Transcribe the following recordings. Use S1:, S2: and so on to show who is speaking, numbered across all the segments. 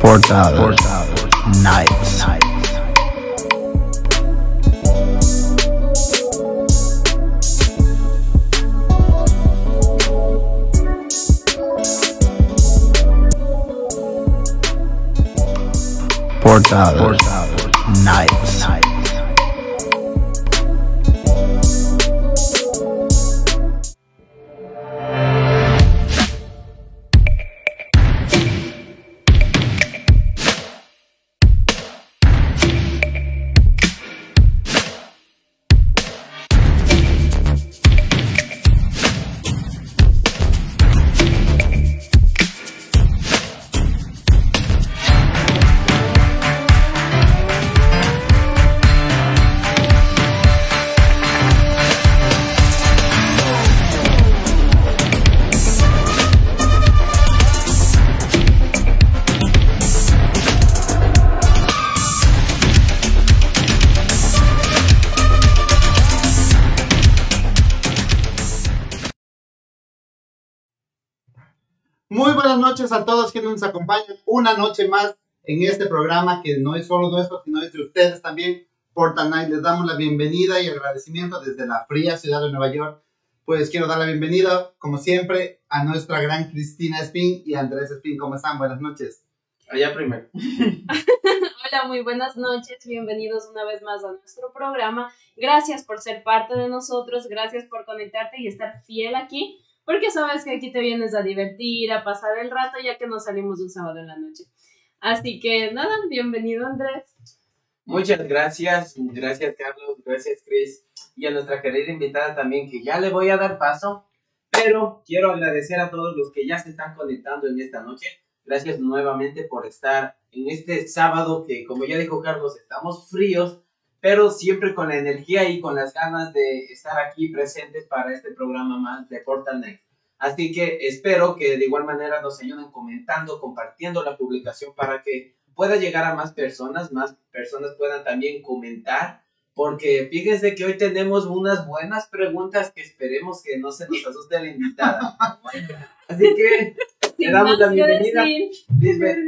S1: Portal, Portal Nights. Portal, Portal
S2: todos quienes nos acompañan una noche más en este programa que no es solo nuestro, sino es de ustedes también. Portal Night, les damos la bienvenida y agradecimiento desde la fría ciudad de Nueva York. Pues quiero dar la bienvenida, como siempre, a nuestra gran Cristina Spin y Andrés Spin. ¿Cómo están? Buenas noches.
S3: Allá primero.
S4: Hola, muy buenas noches. Bienvenidos una vez más a nuestro programa. Gracias por ser parte de nosotros. Gracias por conectarte y estar fiel aquí. Porque sabes que aquí te vienes a divertir, a pasar el rato, ya que nos salimos un sábado en la noche. Así que nada, bienvenido Andrés.
S3: Muchas gracias. Gracias, Carlos. Gracias, Chris. Y a nuestra querida invitada también, que ya le voy a dar paso. Pero quiero agradecer a todos los que ya se están conectando en esta noche. Gracias nuevamente por estar en este sábado que, como ya dijo Carlos, estamos fríos, pero siempre con la energía y con las ganas de estar aquí presentes para este programa más de Portal Next. Así que espero que de igual manera nos ayuden comentando, compartiendo la publicación para que pueda llegar a más personas, más personas puedan también comentar, porque fíjense que hoy tenemos unas buenas preguntas que esperemos que no se nos asuste la invitada. Así que le damos la bienvenida. Lisbeth.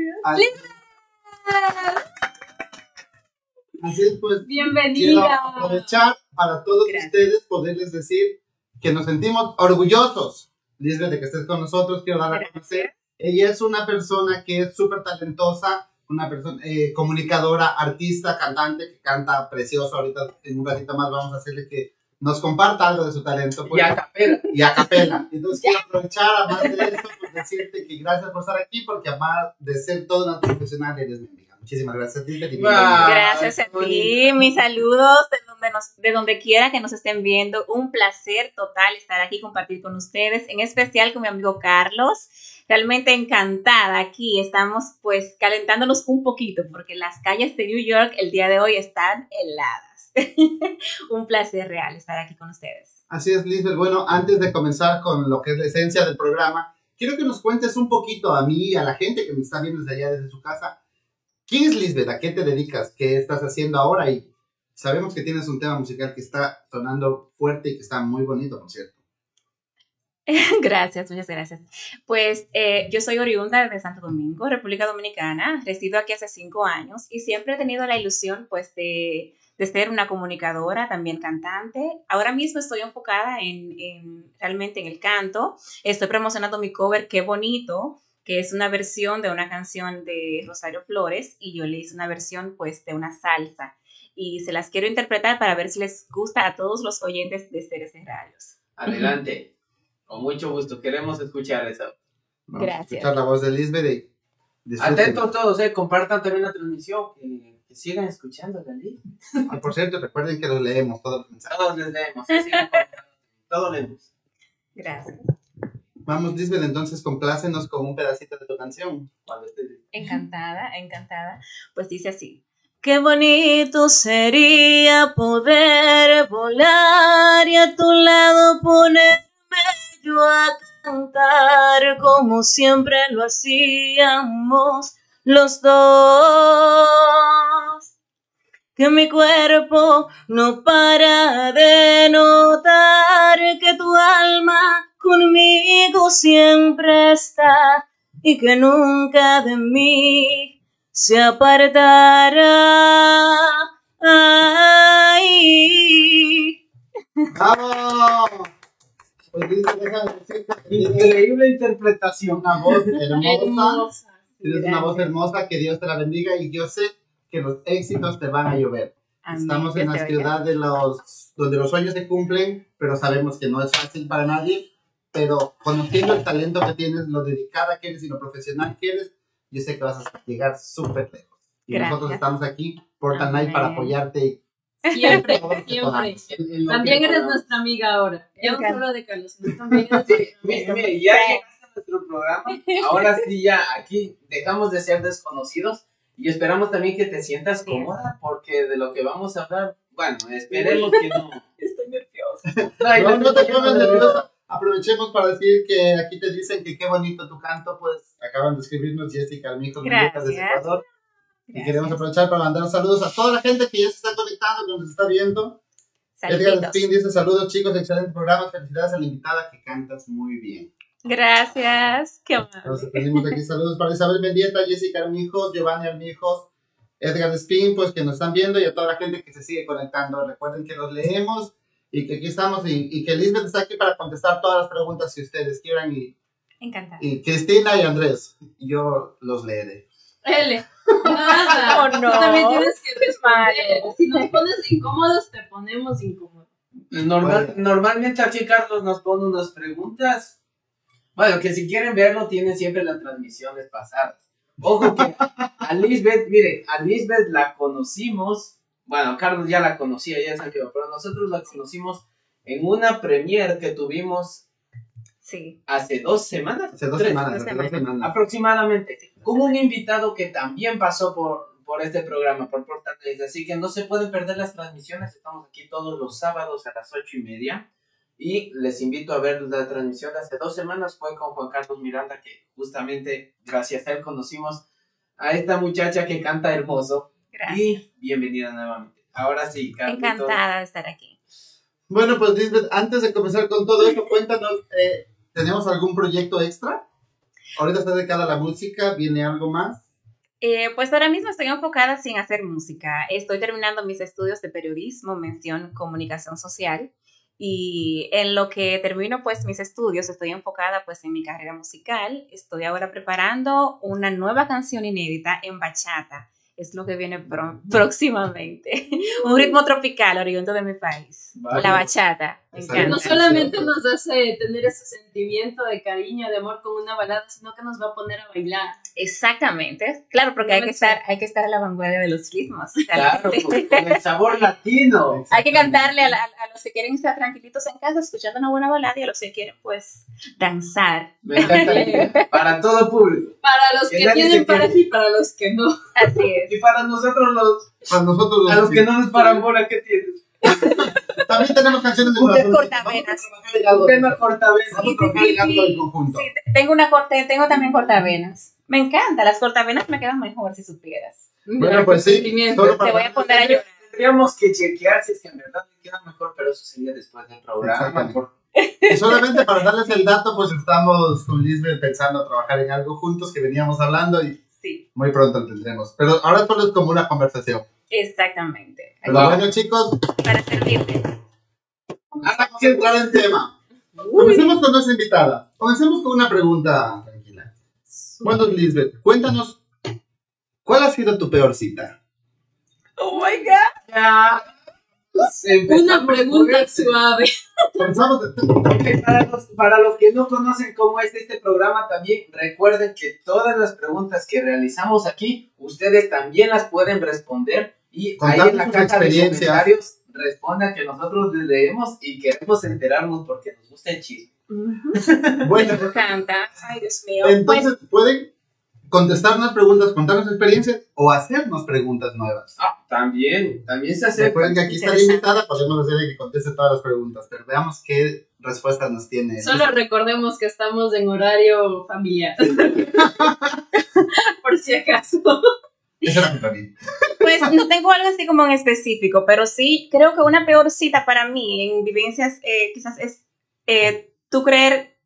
S2: Así es, pues quiero
S4: Bienvenida.
S2: aprovechar para todos
S4: Gracias.
S2: ustedes poderles decir que nos sentimos orgullosos, Lisbeth, de que estés con nosotros. Quiero dar a conocer. Ella es una persona que es súper talentosa, una persona eh, comunicadora, artista, cantante, que canta precioso. Ahorita, en un ratito más, vamos a hacerle que nos comparta algo de su talento. pues,
S3: Y a capela.
S2: y a capela. Entonces quiero aprovechar, además de eso, pues decirte que gracias por estar aquí, porque además de ser toda una profesional, eres mi. Muchísimas gracias, Lisbeth, y
S3: Wow.
S5: Gracias a ti, mis saludos de donde, nos, de donde quiera que nos estén viendo. Un placer total estar aquí, compartir con ustedes, en especial con mi amigo Carlos. Realmente encantada aquí. Estamos pues calentándonos un poquito porque las calles de New York el día de hoy están heladas. un placer real estar aquí con ustedes.
S2: Así es, Lisbeth. Bueno, antes de comenzar con lo que es la esencia del programa, quiero que nos cuentes un poquito a mí y a la gente que me está viendo desde allá, desde su casa. ¿Quién es Lisbeth? ¿A qué te dedicas? ¿Qué estás haciendo ahora? Y sabemos que tienes un tema musical que está sonando fuerte y que está muy bonito, por cierto.
S5: Gracias, muchas gracias. Pues eh, yo soy oriunda de Santo Domingo, República Dominicana. Resido aquí hace cinco años y siempre he tenido la ilusión, pues, de, de ser una comunicadora, también cantante. Ahora mismo estoy enfocada en, en- realmente en el canto. Estoy promocionando mi cover Qué bonito, que es una versión de una canción de Rosario Flores y yo le hice una versión, pues, de una salsa. Y se las quiero interpretar para ver si les gusta a todos los oyentes de Ceres en Radios.
S3: Adelante. Con mucho gusto. Queremos escuchar eso.
S2: Vamos a
S5: Gracias.
S2: escuchar la voz de Lisbeth y disfruten.
S3: Atentos todos, eh. Compartan también la transmisión. Que, que sigan escuchando, Dalí.
S2: Ah, por cierto, recuerden que los leemos todos los mensajes.
S3: Todos les leemos. comentando. Todos leemos.
S5: Gracias.
S2: Vamos, Lisbeth, entonces complácenos con un pedacito de tu canción.
S5: Encantada, encantada. Pues dice así. Qué bonito sería poder volar y a tu lado ponerme yo a cantar como siempre lo hacíamos los dos. Que mi cuerpo no para de notar que tu alma conmigo siempre está y que nunca de mí se apartara. Ay.
S2: ¡Vamos! Pues dice,
S3: Increíble interpretación.
S2: una voz hermosa. Tienes una voz hermosa, que Dios te la bendiga y yo sé que los éxitos te van a llover.
S5: Amén,
S2: Estamos en la ciudad de los, donde los sueños se cumplen, pero sabemos que no es fácil para nadie. Pero conociendo el talento que tienes, lo dedicada que eres y lo profesional que eres, yo sé que vas a llegar súper lejos. Y
S5: Gracias.
S2: nosotros estamos aquí, Portal Night, para apoyarte.
S4: Siempre, siempre.
S3: En- en
S4: También eres
S3: podamos.
S4: nuestra amiga ahora. Ya no solo de Carlos, también eres
S3: Sí, mire, mire, ya llegaste a nuestro programa. Ahora sí, ya aquí dejamos de ser desconocidos y esperamos también que te sientas cómoda porque de lo que vamos a hablar, bueno, esperemos que no.
S5: Estoy nerviosa.
S3: Ay,
S2: No, no te pongas nerviosa. Aprovechemos para decir que aquí te dicen que qué bonito tu canto, pues acaban de escribirnos Jessica
S5: Gracias.
S2: desde Ecuador. Y
S5: Gracias.
S2: queremos aprovechar para mandar saludos a toda la gente que ya se está conectando, que nos está viendo. Edgar
S5: Saluditos.
S2: Spin dice saludos chicos, excelente programa, felicidades a la invitada que cantas muy bien.
S5: Gracias. Qué amable.
S2: Entonces tenemos aquí saludos para Isabel Mendieta, Jessica Armijos, Giovanni Armijos, Edgar Spin, pues que nos están viendo y a toda la gente que se sigue conectando. Recuerden que los leemos y que aquí estamos y, y que Lisbeth está aquí para contestar todas las preguntas si ustedes quieran y,
S5: Encantada.
S2: y Cristina y Andrés, yo los leeré.
S4: L. Nada.
S5: Oh, no.
S4: Tú también tienes que responder. Si nos pones incómodos, te ponemos incómodos.
S3: Normal- normalmente aquí Carlos nos pone unas preguntas. Bueno, que si quieren verlo, tienen siempre las transmisiones pasadas. Ojo que a Lisbeth, mire, a Lisbeth la conocimos. Bueno, Carlos ya la conocía, ya sabe, pero nosotros la conocimos en una premiere que tuvimos
S5: Sí.
S3: hace dos semanas.
S2: Hace dos
S3: tres,
S2: semanas,
S5: dos
S2: hace dos
S5: semanas.
S3: aproximadamente, con un invitado que también pasó por, por este programa, por Portal Days. Así que no se pueden perder las transmisiones. Estamos aquí todos los sábados a las ocho y media. Y les invito a ver la transmisión de hace dos semanas. Fue con Juan Carlos Miranda, que justamente gracias a él conocimos a esta muchacha que canta hermoso.
S5: Gracias.
S3: Y bienvenida nuevamente. Ahora sí, Carlitos.
S5: Encantada de estar aquí.
S2: Bueno, pues Lisbeth, antes de comenzar con todo esto, cuéntanos, eh, ¿tenemos algún proyecto extra? Ahorita estás dedicada a la música, ¿viene algo más?
S5: Eh, pues ahora mismo estoy enfocada sin hacer música. Estoy terminando mis estudios de periodismo, mención comunicación social. Y en lo que termino pues mis estudios, estoy enfocada pues en mi carrera musical. Estoy ahora preparando una nueva canción inédita en bachata. Es lo que viene próximamente. Un ritmo tropical oriundo de mi país.
S3: Vale.
S5: La bachata. Me encanta.
S4: no solamente nos hace tener ese sentimiento de cariño, de amor con una balada, sino que nos va a poner a bailar.
S5: Exactamente. Claro, porque hay que estar, hay que estar a la vanguardia de los ritmos.
S3: Claro, con, con el sabor latino.
S5: Hay que cantarle a, la- a los que quieren estar tranquilitos en casa escuchando una buena balada y a los que quieren pues danzar.
S3: Me encanta. Para todo público.
S4: Para los
S3: Que
S4: que tienen pareja y para los que no.
S5: Así es.
S3: Y para nosotros los,
S2: Para nosotros los,
S3: a los que no nos paran bola, ¿qué tienes?
S2: También tenemos canciones de
S5: Un
S2: corazón.
S5: cortavenas.
S3: Un tema cortavenas.
S2: Vamos a trabajar en conjunto.
S5: Sí, te- tengo una corte, tengo también cortavenas. Me encanta, las cortavenas me quedan mejor si supieras.
S2: Bueno, pues sí, solo para-
S5: Te voy a poner a llorar.
S3: Tendríamos que chequear si es que en verdad me queda mejor, pero eso sería después del programa.
S2: Y solamente para darles el dato, pues estamos con Lisbeth pensando trabajar en algo juntos que veníamos hablando y
S5: Sí,
S2: muy pronto lo tendremos. Pero ahora solo es como una conversación.
S5: exactamente.
S2: Pero
S3: Wow.
S2: bueno, chicos,
S5: Para servirte.
S2: ahora vamos a entrar en tema. Comencemos con nuestra invitada. Comencemos con una pregunta. Bueno, Lisbeth, cuéntanos, ¿cuál ha sido tu peor cita?
S5: Oh my god.
S3: Ya.
S4: Una pregunta suave.
S2: Comenzamos de...
S3: Para los, para los que no conocen cómo es este programa, también recuerden que todas las preguntas que realizamos aquí, ustedes también las pueden responder y ahí en la caja de comentarios respondan que nosotros les leemos y queremos enterarnos porque nos gusta el chisme.
S2: Bueno,
S5: Me encanta. Ay, Dios mío. Pues
S2: entonces pueden contestarnos preguntas, contarnos experiencias o hacernos preguntas nuevas.
S3: Ah, también, también se hace.
S2: Recuerden que aquí está invitada, podemos hacerle que conteste todas las preguntas, pero veamos qué respuestas nos tiene.
S4: Solo recordemos que estamos en horario familiar. Por si acaso.
S2: Esa era también.
S5: Pues no tengo algo así como en específico, pero sí creo que una peor cita para mí en vivencias eh, quizás es eh, tú creer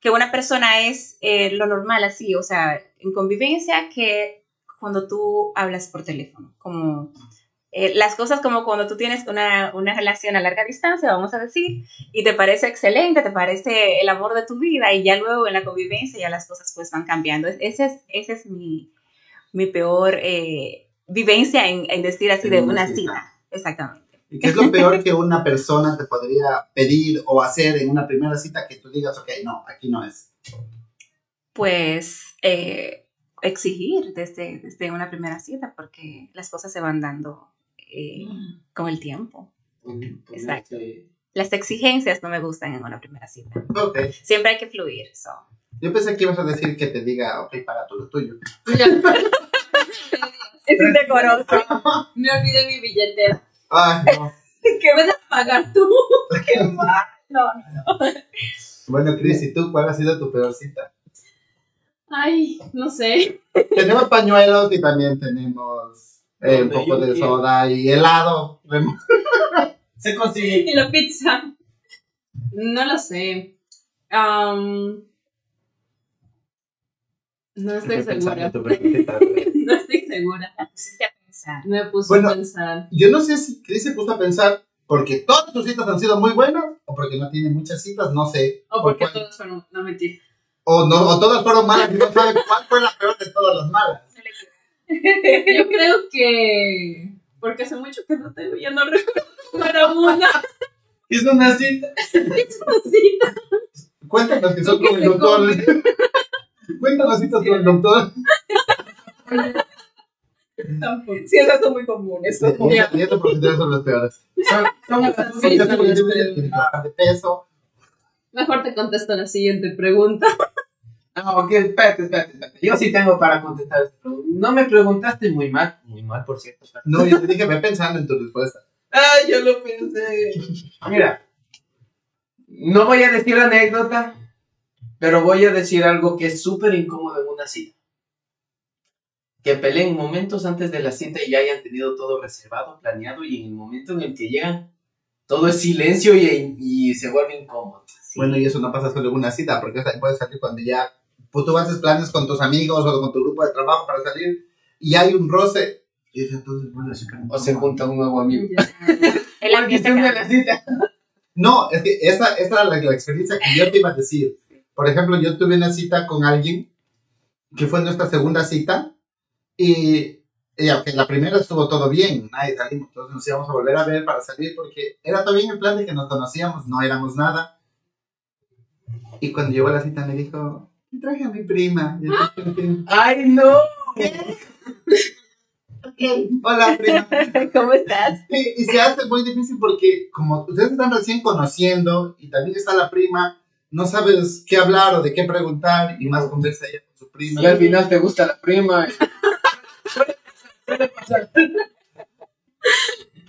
S5: que una persona es eh, lo normal así, o sea, en convivencia que cuando tú hablas por teléfono, como eh, las cosas como cuando tú tienes una, una, relación a larga distancia, vamos a decir, y te parece excelente, te parece el amor de tu vida, y ya luego en la convivencia ya las cosas pues van cambiando. Ese es, ese es mi, mi peor eh, vivencia en, en, decir así de
S2: una cita.
S5: Exactamente.
S2: ¿Y qué es lo peor que una persona te podría pedir o hacer en una primera cita que tú digas, ok, no, aquí no es?
S5: Pues eh, exigir desde, desde una primera cita, porque las cosas se van dando eh, con el tiempo. Exacto. Las exigencias no me gustan en una primera cita.
S2: Ok.
S5: Siempre hay que fluir. so.
S2: Yo pensé que ibas a decir que te diga, ok, para tú lo tuyo.
S5: Es indecoroso.
S4: Me olvidé mi billetera.
S2: Ay, no.
S4: ¿Qué vas a pagar tú?
S5: Qué. No, no.
S2: Bueno, Cris, ¿y tú cuál ha sido tu peor cita?
S4: Ay, no sé.
S2: Tenemos pañuelos y también tenemos eh, un poco de soda y helado.
S3: Se consigue.
S4: Y la pizza. No lo sé. No estoy segura. No estoy segura.
S5: Pensar.
S4: Me puse
S2: Bueno,
S4: a pensar.
S2: Yo no sé si Cris se puso a pensar porque todas tus citas han sido muy buenas o porque no tiene muchas citas, no sé.
S4: O
S2: por
S4: porque todos fueron. No mentir.
S2: O, no, o todas fueron malas y no saben cuál fue la peor de todas las malas.
S4: Yo creo que. Porque hace mucho que no tengo, ya no recuerdo para una
S3: Es una cita.
S4: cita.
S2: Cuéntanos que son
S4: ¿Tú qué
S2: con el doctor. Cuéntanos citas con el doctor.
S4: Tampoco.
S5: Sí, esas son muy
S2: y estos porcentajes son los peores.
S3: Son, las
S4: las
S2: que de peso.
S4: Mejor te contesto la siguiente pregunta.
S3: No, ok, espérate, espérate, espérate. Yo sí tengo para contestar esta pregunta. No me preguntaste muy mal. Muy mal, por cierto.
S2: No, yo te dije, ve pensando en tu respuesta.
S3: Ay, yo lo pensé. Mira, no voy a decir anécdota, pero voy a decir algo que es súper incómodo en una cita. Que peleen momentos antes de la cita y ya hayan tenido todo reservado, planeado, y en el momento en el que llegan, todo es silencio y, y se vuelve incómodo.
S5: Sí.
S2: Bueno, y eso no pasa solo en una cita, porque puede salir cuando ya pues, tú haces planes con tus amigos o con tu grupo de trabajo para salir y hay un roce. Y dices, entonces, bueno, se
S3: O se junta un nuevo amigo.
S5: El ambiente
S3: de la cita.
S2: No, es que esa, esa era la, la experiencia que yo te iba a decir. Por ejemplo, yo tuve una cita con alguien que fue nuestra segunda cita y, y aunque la primera estuvo todo bien, nadie salimos, entonces nos íbamos a volver a ver para salir porque era todo bien el plan de que nos conocíamos, no éramos nada. Y cuando llegó la cita me dijo, "Te traje a mi prima. Y yo dije,
S3: ¡Ay, no!
S2: Hola, prima.
S5: ¿Cómo estás?
S2: Y, y se hace muy difícil porque como ustedes están recién conociendo y también está la prima, no sabes qué hablar o de qué preguntar y más conversa ella con su prima.
S3: Y al final te gusta la prima. Suele pasar.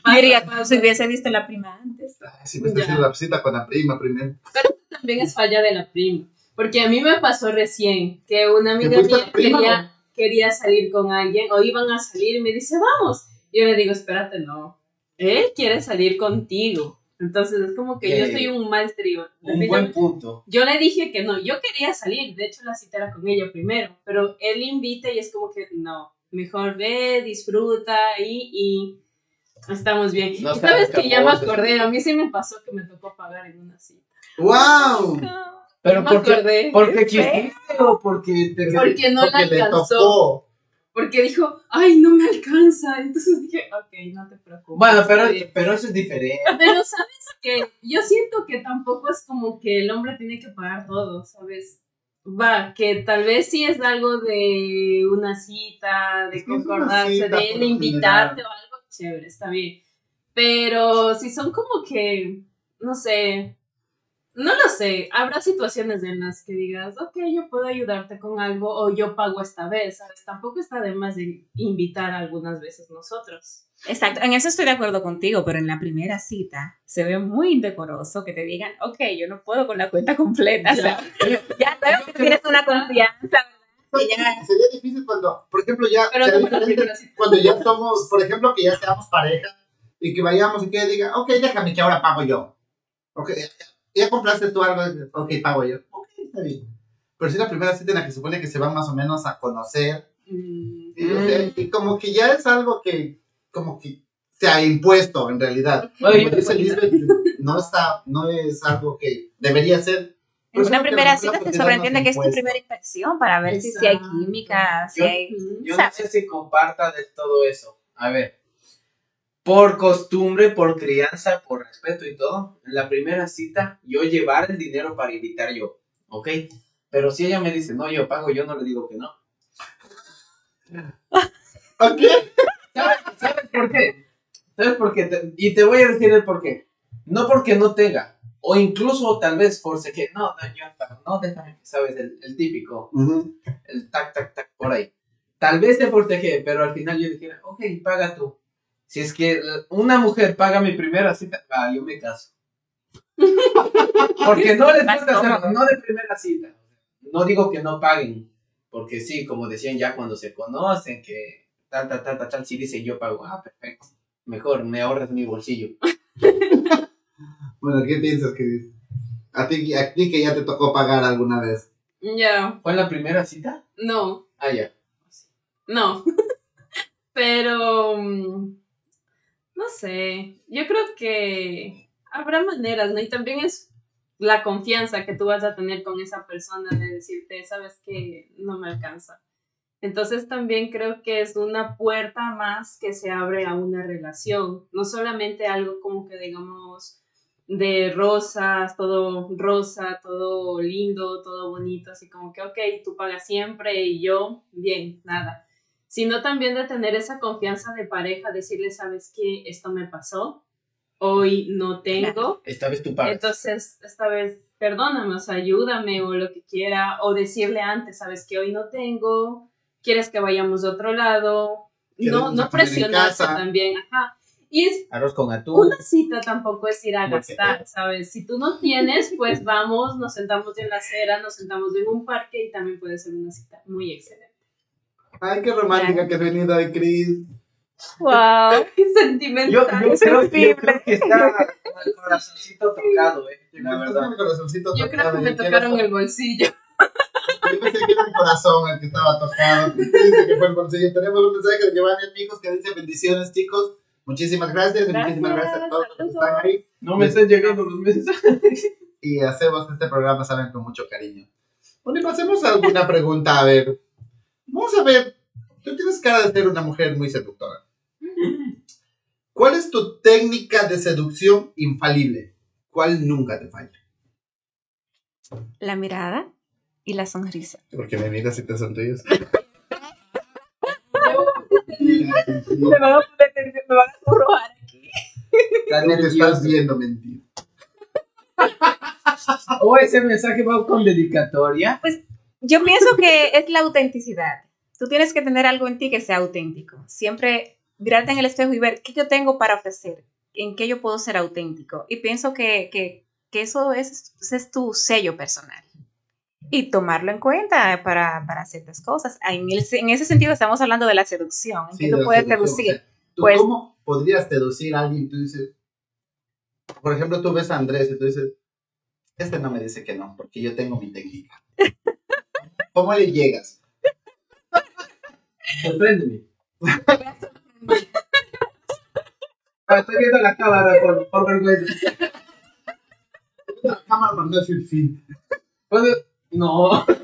S5: Yo diría como si hubiese visto la prima antes.
S2: Ay, si me está haciendo la cita con la prima primero.
S4: También es falla de la prima. Porque a mí me pasó recién que una amiga mía
S2: prima,
S4: quería, quería salir con alguien o iban a salir y me dice, vamos. Y yo le digo, espérate, no. Él quiere salir contigo. Entonces es como que yo
S3: Eh,
S4: soy un mal trío.
S3: Un buen punto.
S4: Yo le dije que no, yo quería salir, de hecho la cita era con ella primero, pero él invita y es como que no, mejor ve, disfruta y, y estamos bien.
S3: No
S4: y sabes que ya me acordé, a mí sí me pasó que me tocó pagar en una cita.
S2: ¡Wow!
S3: Pero
S4: me
S3: ¿por qué?
S4: acordé.
S3: ¿Porque quisiste o porque te
S4: Porque no
S2: Porque
S4: la alcanzó.
S2: tocó.
S4: Porque dijo, ay, no me alcanza. Entonces dije, ok, no te preocupes.
S3: Bueno, pero,
S4: está bien".
S3: pero eso es diferente.
S4: Pero sabes que yo siento que tampoco es como que el hombre tiene que pagar todo, ¿sabes? Va, que tal vez sí es algo de una cita, de concordarse,
S2: cita,
S4: de él invitarte o algo chévere, está bien. Pero si son como que, no sé, no lo sé, habrá situaciones en las que digas, ok, yo puedo ayudarte con algo o yo pago esta vez, ¿sabes? Tampoco está de más de invitar algunas veces nosotros.
S5: Exacto, en eso estoy de acuerdo contigo, pero en la primera cita se ve muy indecoroso que te digan, ok, yo no puedo con la cuenta completa. O sea, ya veo que tienes una confianza. Ya.
S2: Sería difícil cuando, por ejemplo, ya cuando ya somos, por ejemplo, que ya seamos pareja y que vayamos y que diga, ok, déjame que ahora pago yo. Ok, ya, ya compraste tú algo, ok, pago yo. Ok, está bien. Pero si la primera cita en la que se supone que se van más o menos a conocer
S4: Mm,
S2: Sí, o sea, y como que ya es algo que, como que se ha impuesto en realidad.
S3: Oye,
S2: Como dice Lisbeth, no está, no es algo que debería ser.
S5: En una primera cita se sobreentiende que es tu primera impresión para ver si, si hay
S4: Exacto.
S5: química, si
S3: Yo-
S5: hay...
S3: Yo no
S5: ¿sabes?
S3: sé si comparta de todo eso. A ver, por costumbre, por crianza, por respeto y todo, en la primera cita yo llevar el dinero para invitar yo, ¿ok? Pero si ella me dice, no, yo pago, yo no le digo que no.
S2: Ok.
S3: ¿Sabes, sabes por qué? ¿Sabes por qué? Te- y te voy a decir el por qué. No porque no tenga, o incluso tal vez force que, no, no, yo no, déjame, ¿sabes? El, el típico, el tac, tac, tac, por ahí. Tal vez te forcejé, pero al final yo dijera, ok, paga tú. Si es que una mujer paga mi primera cita, ah, yo me caso. Porque no les gusta hacerlo, no de primera cita. No digo que no paguen, porque sí, como decían ya cuando se conocen, que tal, tal, tal, tal, tal, si dicen yo pago, ah, perfecto. Mejor, me ahorras mi bolsillo.
S2: Bueno, ¿qué piensas que a ti, a ti que ya te tocó pagar alguna vez?
S4: Ya,
S3: ¿Fue la primera cita?
S4: no,
S3: Ah, ya.
S4: no. Pero, mm, no sé, yo creo que habrá maneras, ¿no? Y también es la confianza que tú vas a tener con esa persona de decirte, sabes que no me alcanza. Entonces también creo que es una puerta más que se abre a una relación, no solamente algo como que digamos de rosas, todo rosa, todo lindo, todo bonito, así como que, ok, tú pagas siempre y yo, bien, nada. Sino también de tener esa confianza de pareja, decirle, sabes que esto me pasó, hoy no tengo,
S3: Esta vez tú pagas.
S4: entonces, esta vez, perdóname, o sea, ayúdame o lo que quiera, o decirle antes, sabes que hoy no tengo, quieres que vayamos a otro lado, no, no presionarse también, ajá. Y es
S3: Arroz con atún.
S4: una cita tampoco es ir a
S2: Porque-
S4: gastar, ¿sabes? Si tú no tienes, pues vamos, nos sentamos en la acera, nos sentamos en un parque y también puede ser una cita muy excelente.
S2: Ay, qué romántica que has venido hoy, Cris.
S5: ¡Wow!
S3: Yo,
S4: Sentimental.
S3: yo, creo, yo creo que está con el corazoncito tocado, eh. La verdad.
S2: con el corazoncito
S4: Yo creo
S2: tocado,
S4: que me
S2: yo
S4: tocaron el bolsillo.
S2: Yo pensé que era el corazón el que estaba tocado. Dice que fue el bolsillo. Tenemos un mensaje de Giovanni amigos que dice bendiciones, chicos. Muchísimas gracias. y Muchísimas
S5: Gracias,
S2: gracias a todos los que están ahí.
S3: No me están llegando los mensajes.
S2: Y hacemos este programa, saben, con mucho cariño. Bueno, y pasemos a alguna pregunta. A ver, vamos a ver. Tú tienes cara de ser una mujer muy seductora. ¿Cuál es tu técnica de seducción infalible? ¿Cuál nunca te falla?
S5: La mirada y la sonrisa.
S2: Porque me miras y te sonríes.
S5: Me van a me van a robar aquí.
S2: Tú te estás viendo mentir.
S3: O ese mensaje va con dedicatoria.
S5: Yo pienso que es la autenticidad. Tú tienes que tener algo en ti que sea auténtico. Siempre mirarte en el espejo y ver qué yo tengo para ofrecer, en qué yo puedo ser auténtico. Y pienso que, que, que eso es, ese es tu sello personal. Y tomarlo en cuenta para, para ciertas cosas. En, ese sentido estamos hablando de la seducción, en
S2: Sí,
S5: que
S2: de
S5: tú puedes
S2: seducción, sea, ¿Tú
S5: Pues-
S2: cómo podrías seducir a alguien? Tú dices, por ejemplo, tú ves a Andrés y tú dices, este no me dice que no, porque yo tengo mi técnica. ¿Cómo le llegas?
S3: Sorpréndeme. Estoy viendo la cámara por, por vergüenza.
S2: La cámara mandó decir sí.
S3: ¿Puedo- No.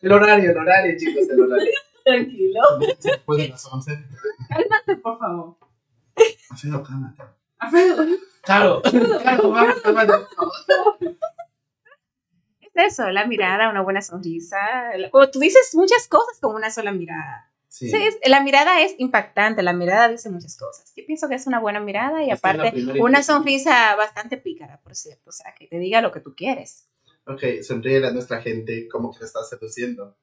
S3: El horario, el horario, chicos, el horario.
S4: Tranquilo.
S2: Después de las 11.
S4: Cálmate, por favor.
S2: Alfredo, cálmate.
S3: Claro, claro, vamos, vamos.
S5: Es eso, la mirada, una buena sonrisa. O tú dices muchas cosas con una sola mirada.
S2: Sí.
S5: Sí, la mirada es impactante, la mirada dice muchas cosas. Yo pienso que es una buena mirada y aparte una sonrisa bastante pícara, por cierto, o sea, que te diga lo que tú quieres.
S2: Ok, sonríe a nuestra gente como que le estás seduciendo.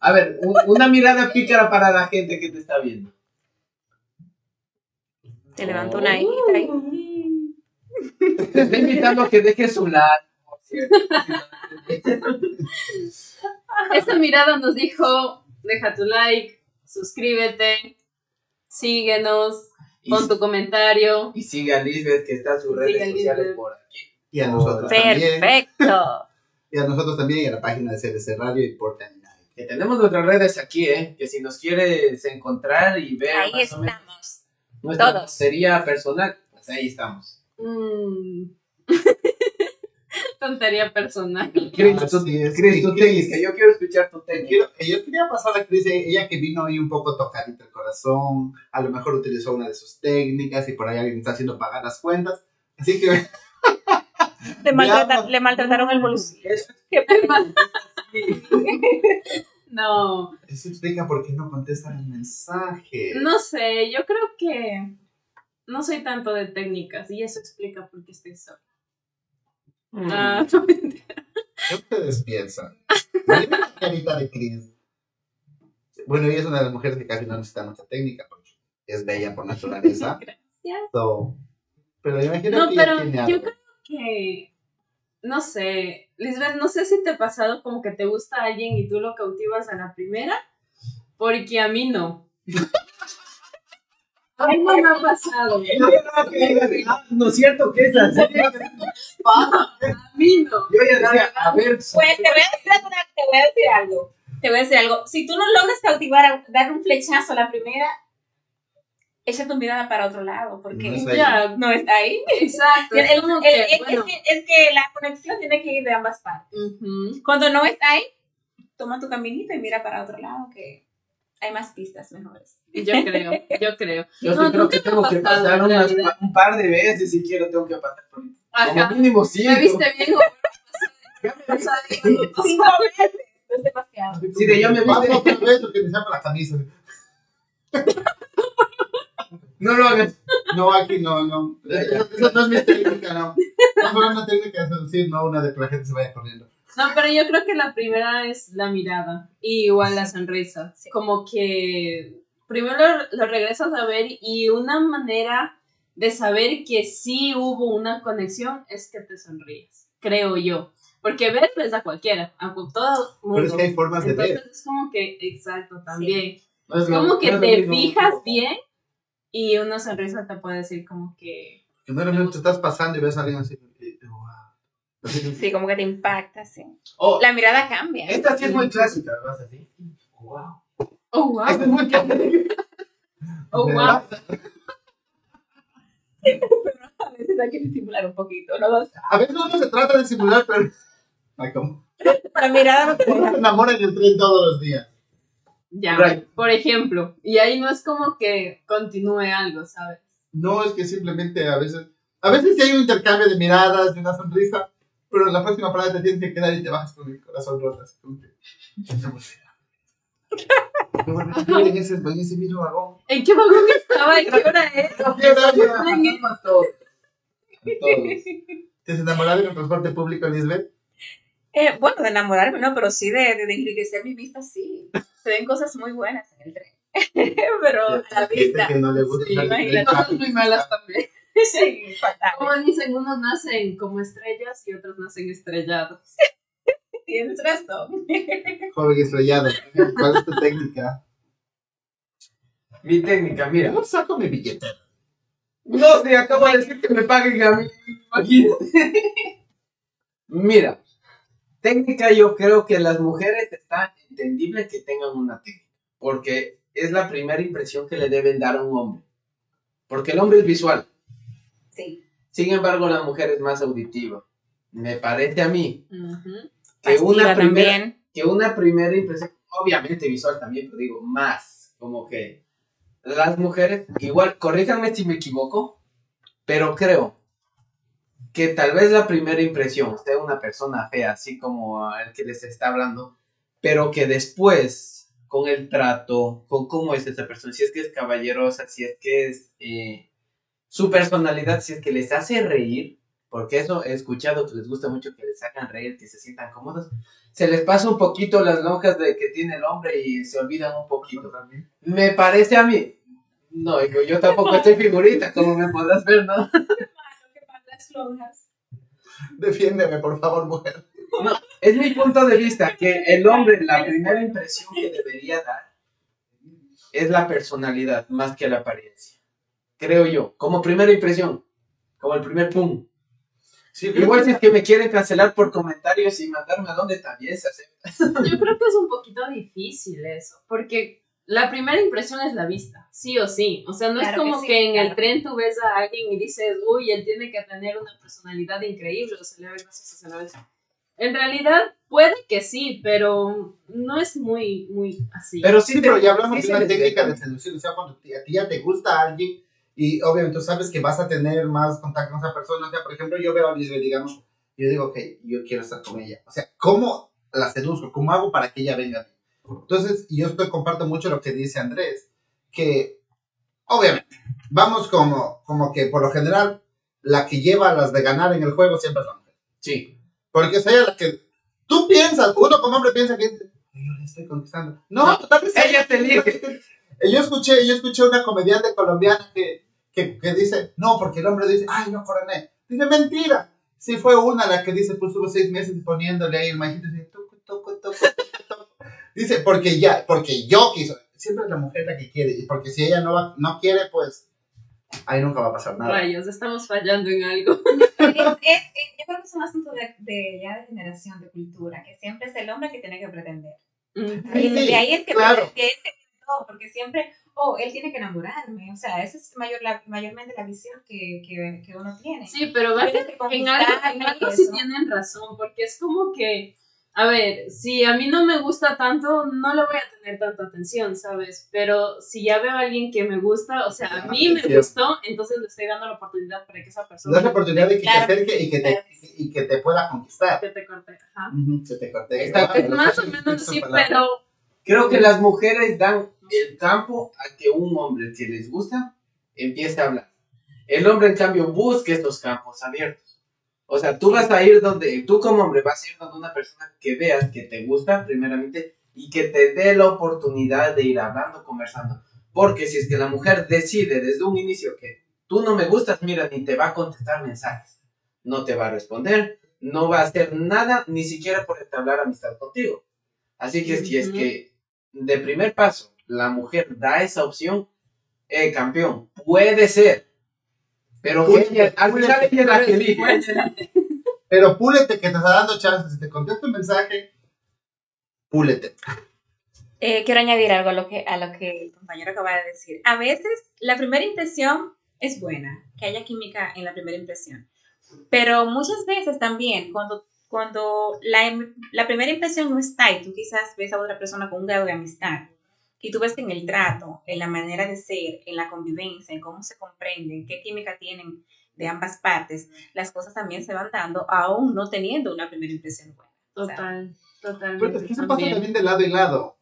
S3: A ver, un- una mirada pícara para la gente que te está viendo.
S5: Te levanto una hijita ahí.
S3: Te estoy invitando a que dejes su like, por cierto.
S4: Esta mirada nos dijo, deja tu like, suscríbete, síguenos,
S3: Y,
S4: pon tu comentario.
S3: y sigue a Lisbeth, que está en sus redes sociales
S4: Lisbeth.
S3: por aquí.
S2: Y a nosotros también.
S5: Perfecto.
S2: Y a nosotros también y a la página de CDC Radio y Porta Night.
S3: Que tenemos nuestras redes aquí, ¿eh? Que si nos quieres encontrar y ver
S5: Ahí
S3: más o menos
S5: estamos.
S3: nuestra
S5: todos.
S3: sería personal, pues ahí estamos.
S4: Mm. Tontería personal.
S3: Cris, tu,
S2: es.
S3: Tu
S2: Cris.
S3: técnica, yo quiero escuchar tu técnica.
S2: Quiero- eh, yo quería pasar a Cris, eh, ella que vino hoy un poco tocadita el corazón, a lo mejor utilizó una de sus técnicas y por ahí alguien está haciendo pagar las cuentas. Así que
S5: Le, maltrata-
S2: Veamos.
S5: le maltrataron el bolsillo. Qué.
S4: No,
S2: eso explica por qué no contestan el mensaje.
S4: no sé, yo creo que no soy tanto de técnicas y eso explica por qué estoy sola.
S3: Mm.
S4: Ah, no.
S2: ¿Qué ustedes piensan? La carita de Cris. Bueno, ella es una de las mujeres que casi no necesita mucha técnica porque es bella por naturaleza. So, pero yo imagino
S4: No,
S2: que ella
S4: pero
S2: tiene
S4: yo
S2: algo.
S4: creo que, no sé, Lisbeth, no sé si te ha pasado como que te gusta alguien y tú lo cautivas a la primera, porque a mí no. A mí no me ha pasado.
S3: No es cierto que es así.
S4: A mí no.
S3: Yo ya decía, a ver,
S5: Pues te voy a decir te voy a decir algo. Te voy a decir algo. Si tú no logras cautivar, a- dar un flechazo a la primera, echa tu mirada para otro lado, porque
S2: No es ahí.
S4: Ya,
S5: no está ahí.
S4: exacto.
S5: El-
S4: Es
S5: el-
S4: como
S5: el-
S4: que,
S5: es,
S4: bueno,
S5: que, es que la conexión tiene que ir de ambas partes. Cuando no está ahí, toma tu caminito y mira para otro lado, que hay más pistas mejores.
S4: Yo creo, yo creo.
S3: yo sí creo que
S4: me
S3: tengo que pasar unas- un par de veces si quiero, tengo que pasar por
S4: Ajá.
S3: como mínimo
S4: ¿Me
S3: cinco.
S4: viste bien o?
S5: Cinco veces, no es demasiado.
S3: Sí, de ya me
S2: Paso otra vez porque me saco la camisa.
S3: No lo hagas.
S2: No, aquí no, no. Esa no es mi técnica, no. No fue una técnica de seducir, no una de que la gente se vaya corriendo.
S4: No, pero yo creo que la primera es la mirada y igual la sonrisa.
S5: Sí.
S4: Como que primero lo, lo regresas a ver y una manera de saber que sí hubo una conexión es que te sonríes, creo yo. Porque ver ves a cualquiera, a todo mundo.
S2: Pero es que hay formas de
S4: Entonces
S2: ver.
S4: es como que, exacto, también.
S3: No es
S4: Como que
S3: es
S4: te fijas bien y una sonrisa te puede decir como que...
S2: Que no realmente te estás pasando y ves a alguien así. y- y- wow. Así que-
S5: Sí, como que te impacta, sí.
S3: Oh,
S5: La mirada cambia.
S3: esta sí es muy clásica, ¿verdad? Así. Wow.
S4: Oh, wow.
S3: Esta es muy clásica.
S4: Oh, wow.
S5: A veces hay que disimular un poquito, ¿no?
S2: A veces no se trata de simular, pero. Ay, ¿cómo?
S5: La mirada no
S2: Uno se enamora en el tren todos los días.
S4: Ya,
S3: Right.
S4: por ejemplo. Y ahí no es como que continúe algo, ¿sabes?
S2: No, es que simplemente a veces. A veces sí hay un intercambio de miradas, de una sonrisa, pero en la próxima parada te tienes que quedar y te bajas con el corazón roto. Así como que. Qué en ese, en ese mismo vagón.
S4: ¿En qué vagón estaba? ¿En qué hora es?
S3: Todos.
S2: ¿Te has enamorado en el transporte público, Lisbeth?
S5: Eh, bueno, de enamorarme, no, pero sí de, de, de enriquecer mi vista, sí. Se ven cosas muy buenas en el tren. pero a la
S2: Gente
S5: vista,
S2: que no le gusta
S4: Sí,
S5: imagínate.
S4: Cosas muy malas también.
S5: sí, fatal.
S4: Como dicen, unos nacen como estrellas y otros nacen estrellados.
S5: Tienes razón.
S2: Joven estrellado. ¿Cuál es tu técnica?
S3: Mi técnica, mira.
S2: Yo saco mi billete.
S3: No sé, acabo de decir que me paguen a mí. Imagínate. Mira, técnica yo creo que las mujeres está entendible que tengan una técnica. Porque es la primera impresión que le deben dar a un hombre. Porque el hombre es visual.
S5: Sí.
S3: Sin embargo, la mujer es más auditiva. Me parece a mí que una, primera, que una primera impresión, obviamente visual también, pero digo, más, como que las mujeres, igual, corríjanme si me equivoco, pero creo que tal vez la primera impresión sea una persona fea, así como el que les está hablando, pero que después, con el trato, con cómo es esa persona, si es que es caballerosa, si es que es eh, su personalidad, si es que les hace reír, porque eso he escuchado que les gusta mucho que les hagan reír, que se sientan cómodos, se les pasa un poquito las lonjas de que tiene el hombre y se olvidan un poquito. Me parece a mí. No, digo, yo tampoco estoy figurita, como me podrás ver, ¿no?
S5: Las lonjas.
S2: Defiéndeme, por favor, mujer.
S3: Es mi punto de vista que el hombre, la primera impresión que debería dar es la personalidad más que la apariencia. Creo yo, como primera impresión, como el primer pum.
S2: Sí,
S3: Igual si es que me quieren cancelar por comentarios y mandarme a dónde también se hace.
S4: Yo creo que es un poquito difícil eso, porque la primera impresión es la vista, sí o sí. O sea, no es
S5: que
S4: como
S5: sí,
S4: que en el tren tú ves a alguien y dices, uy, él tiene que tener una personalidad increíble, o se le ve gracioso, se le ve... En realidad, puede que sí, pero no es muy, muy así.
S3: Pero sí,
S2: Sí, pero ya hablamos
S3: sí
S2: de una técnica de seducción. O sea, cuando a ti ya te gusta alguien y obviamente tú sabes que vas a tener más contacto con esa persona. O sea, por ejemplo, yo veo a Lisbeth, digamos, yo digo, ok, yo quiero estar con ella. O sea, ¿cómo la seduzco? ¿Cómo hago para que ella venga a mí? Entonces, yo estoy, comparto mucho lo que dice Andrés, que obviamente, vamos como, como que por lo general, la que lleva a las de ganar en el juego siempre es la mujer.
S3: Sí.
S2: Porque es ella la que tú piensas, uno como hombre piensa que yo le estoy conquistando. No,
S3: No,
S2: total vez
S3: ella te elige.
S2: Yo escuché, yo escuché una comediante colombiana que, que, que dice, no, porque el hombre dice, ay, no coroné. Dice, mentira. Sí fue una la que dice, pues estuvo seis meses poniéndole ahí el majito, dice, toco, toco, toco. Dice, porque ya, porque yo quiso. Siempre es la mujer la que quiere, y porque si ella no, va, no quiere, pues ahí nunca va a pasar nada.
S4: Rayos, estamos fallando en algo.
S5: Es- es- es- yo creo que es un asunto de, de ya de generación, de cultura, que siempre es el hombre que tiene que pretender.
S4: Mm.
S5: Y
S2: Sí,
S5: de ahí es que,
S2: claro.
S5: es que viene todo, porque siempre, oh, él tiene que enamorarme. O sea, esa es mayor, la, mayormente la visión que, que, que uno tiene.
S4: Sí, pero
S5: Tienes que
S4: en algo, en algo sí tienen razón, porque es como que, a ver, si a mí no me gusta tanto, no le voy a tener tanta atención, ¿sabes? Pero si ya veo a alguien que me gusta, o sea, a mí me
S2: Sí.
S4: gustó, entonces le estoy dando la oportunidad para que esa persona
S2: Das la oportunidad de que te acerque y que te, y que te pueda conquistar.
S4: que te corte. Ajá.
S2: Se te corte.
S3: Exacto.
S4: Es más o menos así, pero
S3: Creo que las mujeres dan el campo a que un hombre que les gusta empiece a hablar. El hombre, en cambio, busca estos campos abiertos. O sea, tú vas a ir donde, tú como hombre vas a ir donde una persona que veas que te gusta, primeramente, y que te dé la oportunidad de ir hablando, conversando. Porque si es que la mujer decide desde un inicio que tú no me gustas, mira, ni te va a contestar mensajes, no te va a responder, no va a hacer nada, ni siquiera por entablar amistad contigo. Así que si es que de primer paso la mujer da esa opción, eh, campeón, puede ser. Pero
S2: Puede,
S3: ella, al final ella es la que elige.
S2: Pero púlete que te está dando chance. Si te contesta un mensaje, púlete.
S5: Eh, quiero añadir algo a lo, que, a lo que el compañero acaba de decir. A veces la primera impresión es buena, que haya química en la primera impresión. Pero muchas veces también, cuando, cuando la, la primera impresión no está y tú quizás ves a otra persona con un grado de amistad, y tú ves que en el trato, en la manera de ser, en la convivencia, en cómo se comprenden, qué química tienen de ambas partes, las cosas también se van dando aún no teniendo una primera impresión buena. O sea,
S4: total,
S2: Pero
S4: totalmente.
S2: es que eso pasa
S4: también.
S2: también de lado y lado.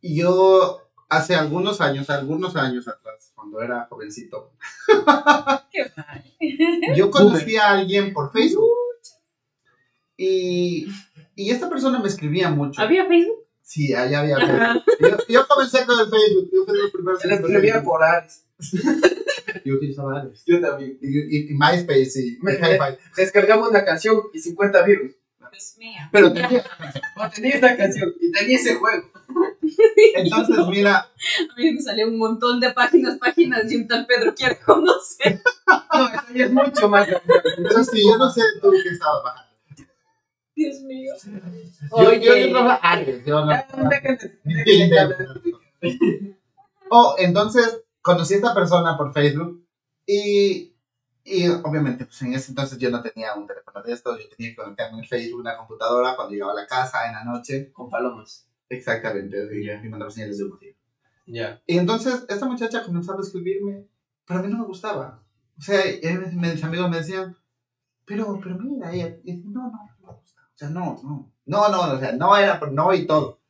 S2: Y yo, hace algunos años, algunos años atrás, cuando era jovencito,
S5: qué mal.
S2: yo conocí a alguien por Facebook. Y, y esta persona me escribía mucho.
S4: ¿Había Facebook?
S2: Sí, allá había. Yo, yo comencé con el Facebook. Yo fui de los primeros.
S3: Se le escribía por Ares.
S2: Yo utilizaba Ares.
S3: Yo también.
S2: Y, y, y MySpace y,
S3: Me-
S2: Hi-Fi.
S3: Descargaba una canción y 50 virus.
S5: Dios mío.
S2: Pero tenía-
S3: No tenía esa canción y tenía ese juego.
S2: entonces, mira,
S4: A mí me salió un montón de páginas, páginas y un tal Pedro quiere conocer.
S3: No, eso ya es mucho más.
S2: pero sí, yo no sé tú qué estabas bajando.
S4: Dios mío.
S2: Yo, yo, yo
S4: Oye.
S2: Yo no. Oh, entonces conocí a esta persona por Facebook y, y obviamente pues en ese entonces yo no tenía un teléfono de estos, yo tenía que conectarme en Facebook, una computadora cuando llegaba a la casa en la noche.
S3: Con palomas.
S2: Exactamente, y, y mandaba señales de motivo.
S3: Ya.
S2: Y entonces esta muchacha comenzaba a escribirme, pero a mí no me gustaba. O sea, veces mis amigos me decían, pero, pero mira, ella, y yo, no, no. O sea, no, no, no, no, o sea, no era no y todo.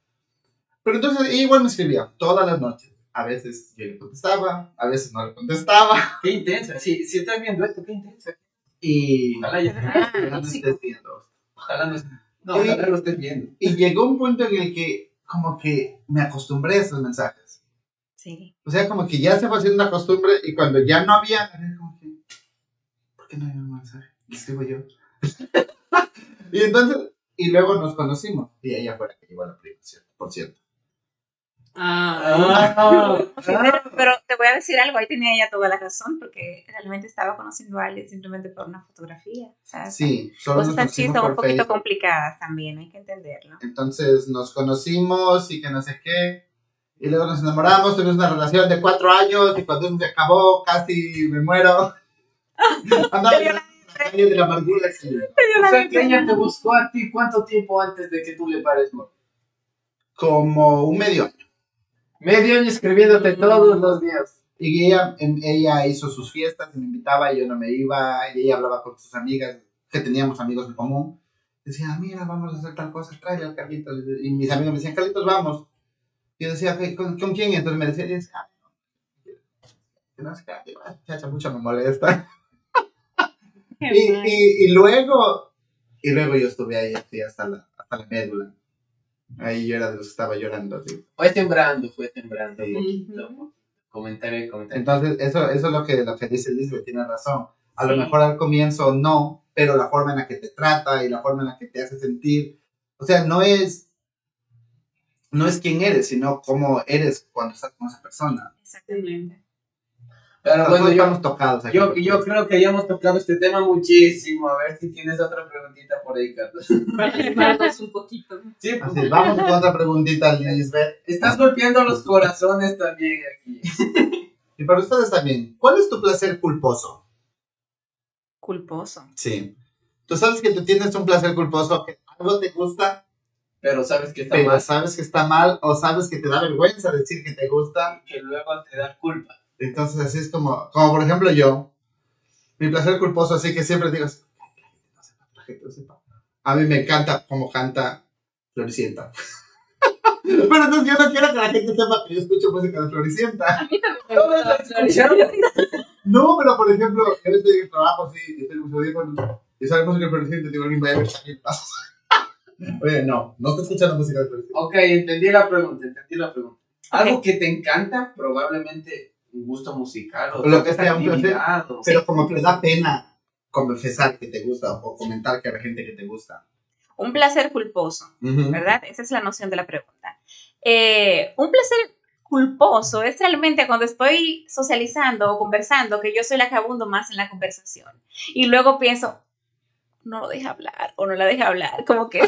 S2: Pero entonces igual me escribía todas las noches. A veces yo le contestaba, a veces no le contestaba.
S3: Qué intensa. Si, si estás viendo esto, qué intensa.
S2: Y
S3: Ojalá ya
S2: ojalá no estés viendo.
S3: Ojalá no, no, ojalá lo estés viendo.
S2: Y llegó un punto en el que como que me acostumbré a esos mensajes.
S5: Sí.
S2: O sea, como que ya se fue haciendo una costumbre y cuando ya no había, como que, ¿por qué no hay un mensaje? Le escribo yo. y entonces, y luego nos conocimos. Y ella fue la que llevó a la prima, por cierto.
S4: Ah,
S3: Ah,
S5: Pero, pero te voy a decir algo, ahí tenía ella toda la razón, porque realmente estaba conociendo a alguien simplemente por una fotografía. Sea,
S2: Sí, solo nos
S5: cosas así
S2: conocimos
S5: son un poquito
S2: Facebook.
S5: complicadas también, hay que entenderlo.
S2: Entonces nos conocimos y que no sé qué. Y luego nos enamoramos, tuvimos una relación de cuatro años y cuando se acabó casi me muero. Andaba calle de la amargura. sí.
S3: o sea, que ella te buscó a ti cuánto tiempo antes de que tú le pares, amor?
S2: Como un medio año.
S3: Medio año escribiéndote todos los días.
S2: Y ella, em, ella hizo sus fiestas y me invitaba y yo no me iba. Y ella hablaba con sus amigas, que teníamos amigos en común. Decía, mira, vamos a hacer tal cosa, tráele al Carlitos. Y mis amigos me decían, Carlitos, vamos. Y yo decía, "¿Qué- ¿con, con quién? Y entonces me decía, y decía, "Ah, no, no igual, chacha, mucho me molesta. Y, y, y luego, y luego yo estuve ahí así hasta la, hasta la médula. Ahí yo era de los que estaba llorando. Así.
S3: Fue sembrando, fue sembrando un
S2: Sí.
S3: poquito. Comentario, comentario.
S2: Entonces, eso, eso es lo que, lo que dice Lisbeth, tiene razón. A lo
S5: Sí.
S2: mejor al comienzo no, pero la forma en la que te trata y la forma en la que te hace sentir, o sea, no es, no es quién eres, sino cómo eres cuando estás con esa persona.
S5: Exactamente.
S3: Pero bueno, yo,
S2: tocados aquí.
S3: yo, yo creo que ya hemos tocado este tema muchísimo. A ver si tienes otra preguntita por ahí, Carlos.
S4: para un poquito.
S3: Sí, pues,
S2: Así, vamos con otra preguntita, Lisbeth.
S3: estás golpeando los corazones también aquí.
S2: Y para ustedes también, ¿cuál es tu placer culposo?
S5: Culposo.
S2: Sí. Tú sabes que tú tienes un placer culposo, que algo te gusta,
S3: Pero sabes que está
S2: pero
S3: mal,
S2: sabes que está mal, o sabes que te da vergüenza decir que te gusta.
S3: que luego te da culpa.
S2: Entonces así es como, como por ejemplo yo, mi placer culposo, así que siempre digo, así, "Ay, que la gente no sepa, que la gente no sepa". a mí me encanta como canta Floricienta. Pero entonces yo no quiero que la gente sepa que yo escucho música de Floricienta.
S4: A mí también me gusta la Floricienta.
S2: No, pero por ejemplo, yo estoy en el trabajo así, y estoy con mis audífonos, y sale música de Floricienta, y digo, alguien vaya a ver qué pasa. Oye, no, no estoy escuchando música de Floricienta.
S3: Ok, entendí la pregunta, entendí la pregunta. Algo que te encanta, probablemente un gusto musical o
S2: Lo que sea,
S3: actividad, o-
S2: Pero como que te da pena confesar que te gusta o comentar que hay gente que te gusta.
S5: Un placer culposo. ¿verdad? Esa es la noción de la pregunta. Eh, un placer culposo es realmente cuando estoy socializando o conversando, que yo soy la que abundo más en la conversación. Y luego pienso, no lo deja hablar o no la deja hablar, como que,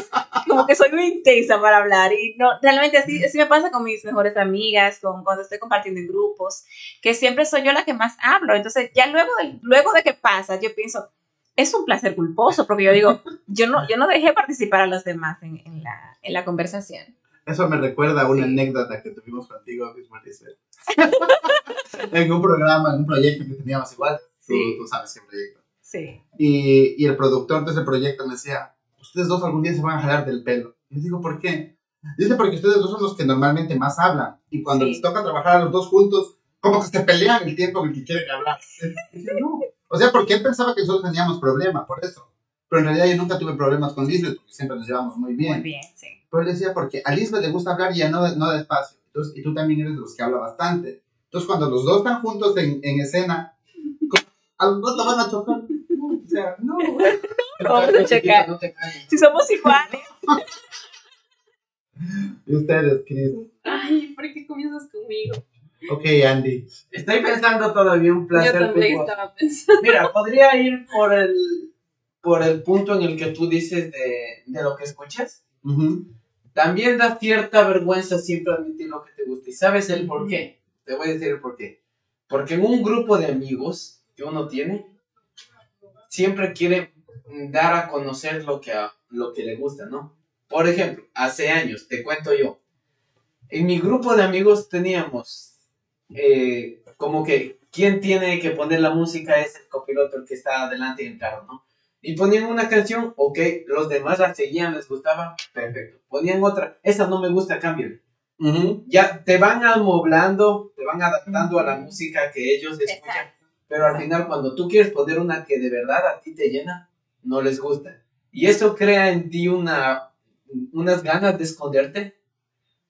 S5: como que soy muy intensa para hablar. Y no, realmente así, así me pasa con mis mejores amigas, con, cuando estoy compartiendo en grupos, que siempre soy yo la que más hablo. Entonces ya luego de, luego de que pasa, yo pienso, es un placer culposo, porque yo digo, yo no, yo no dejé participar a los demás en, en la, en la conversación.
S2: Eso me recuerda a una
S5: Sí.
S2: anécdota que tuvimos contigo, en un programa, en un proyecto que teníamos igual. Tú,
S5: Sí.
S2: tú sabes qué proyecto.
S5: Sí.
S2: Y, y el productor de ese proyecto me decía, ustedes dos algún día se van a jalar del pelo. Y yo digo, ¿por qué? Dice, porque ustedes dos son los que normalmente más hablan. Y cuando
S5: Sí.
S2: les toca trabajar a los dos juntos, como que se pelean el tiempo en el que quieren hablar. Y dije, no. O sea, porque él pensaba que nosotros teníamos problemas por eso. Pero en realidad yo nunca tuve problemas con Lisbeth, porque siempre nos llevamos muy bien.
S5: Muy bien, sí.
S2: Pero él decía, porque a Lisbeth le gusta hablar y ya no, no despacio. Entonces, y tú también eres de los que habla bastante. Entonces, cuando los dos están juntos en, en escena, a los dos te van a chocar. Sea, no. güey.
S5: Vamos a checar.
S3: No te.
S5: Si somos iguales.
S2: Y ustedes, Chris.
S4: Ay, ¿por qué comienzas conmigo?
S2: Ok, Andy.
S3: Estoy pensando todavía un
S4: Yo
S3: placer
S4: también
S3: culposo.
S4: estaba pensando.
S3: Mira, podría ir por el, por el punto en el que tú dices de, de lo que escuchas.
S2: Ujú.
S3: También da cierta vergüenza siempre admitir lo que te gusta. ¿Y sabes el por qué? Te voy a decir el por qué. Porque en un grupo de amigos que uno tiene, siempre quiere dar a conocer lo que, a- lo que le gusta, ¿no? Por ejemplo, hace años, te cuento yo, en mi grupo de amigos teníamos eh, como que quien tiene que poner la música es el copiloto, el que está adelante en el carro, ¿no? Y ponían una canción, ok, los demás la seguían, les gustaba, perfecto. Ponían otra, esa no me gusta, cámbiale.
S2: Ujú.
S3: Ya te van amoblando, te van adaptando a la música que ellos escuchan,
S5: Exacto.
S3: Pero al final cuando tú quieres poner una que de verdad a ti te llena, no les gusta. Y eso crea en ti una, unas ganas de esconderte,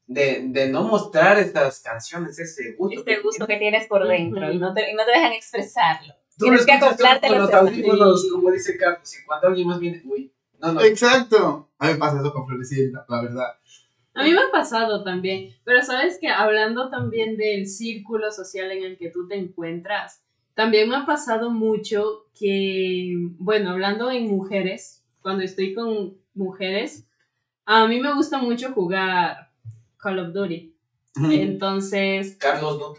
S3: de, de no mostrar estas canciones, ese gusto.
S5: Este
S3: que
S5: gusto
S3: tienes.
S5: que tienes por dentro y no te, y no te dejan expresarlo.
S3: Tú
S5: Tienes que acoplarte a
S3: con
S5: los
S3: audífonos, como dice Carlos, y cuando alguien más viene, uy, no, no,
S2: Exacto. A mí me pasa eso con Floricienta, la verdad.
S4: A mí me ha pasado también, pero sabes que hablando también del círculo social en el que tú te encuentras, también me ha pasado mucho que, bueno, hablando en mujeres, cuando estoy con mujeres, a mí me gusta mucho jugar Call of Duty. Entonces,
S3: Carlos no.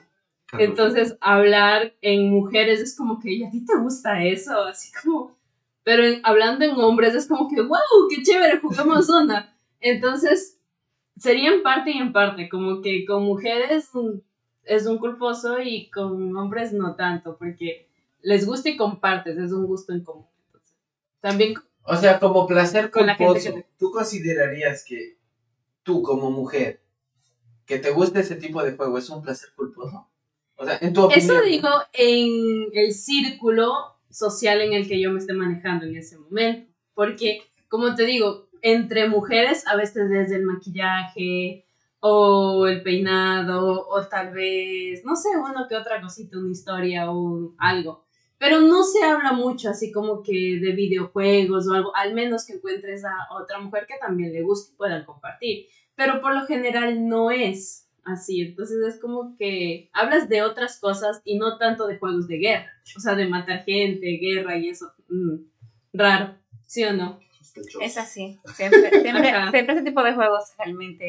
S4: entonces hablar en mujeres es como que, ¿y a ti te gusta eso? Así como, pero en- hablando en hombres es como que, wow, qué chévere, jugamos onda. Entonces, sería en parte y en parte, como que con mujeres es un culposo y con hombres no tanto, porque les gusta y compartes, es un gusto en común. Entonces, también
S3: O sea, como placer
S4: Con
S3: culposo, ¿tú considerarías que tú como mujer, que te guste ese tipo de juego, es un placer culposo? O sea, en tu opinión.
S4: Eso digo en el círculo social en el que yo me esté manejando en ese momento. Porque, como te digo, entre mujeres a veces desde el maquillaje o el peinado o tal vez, no sé, uno que otra cosita, una historia o algo. Pero no se habla mucho así como que de videojuegos o algo, al menos que encuentres a otra mujer que también le guste y puedan compartir. Pero por lo general no es así. Entonces es como que hablas de otras cosas y no tanto de juegos de guerra. O sea, de matar gente, guerra y eso. mm, raro, ¿sí o no?
S5: Es así. Siempre, siempre, siempre ese tipo de juegos realmente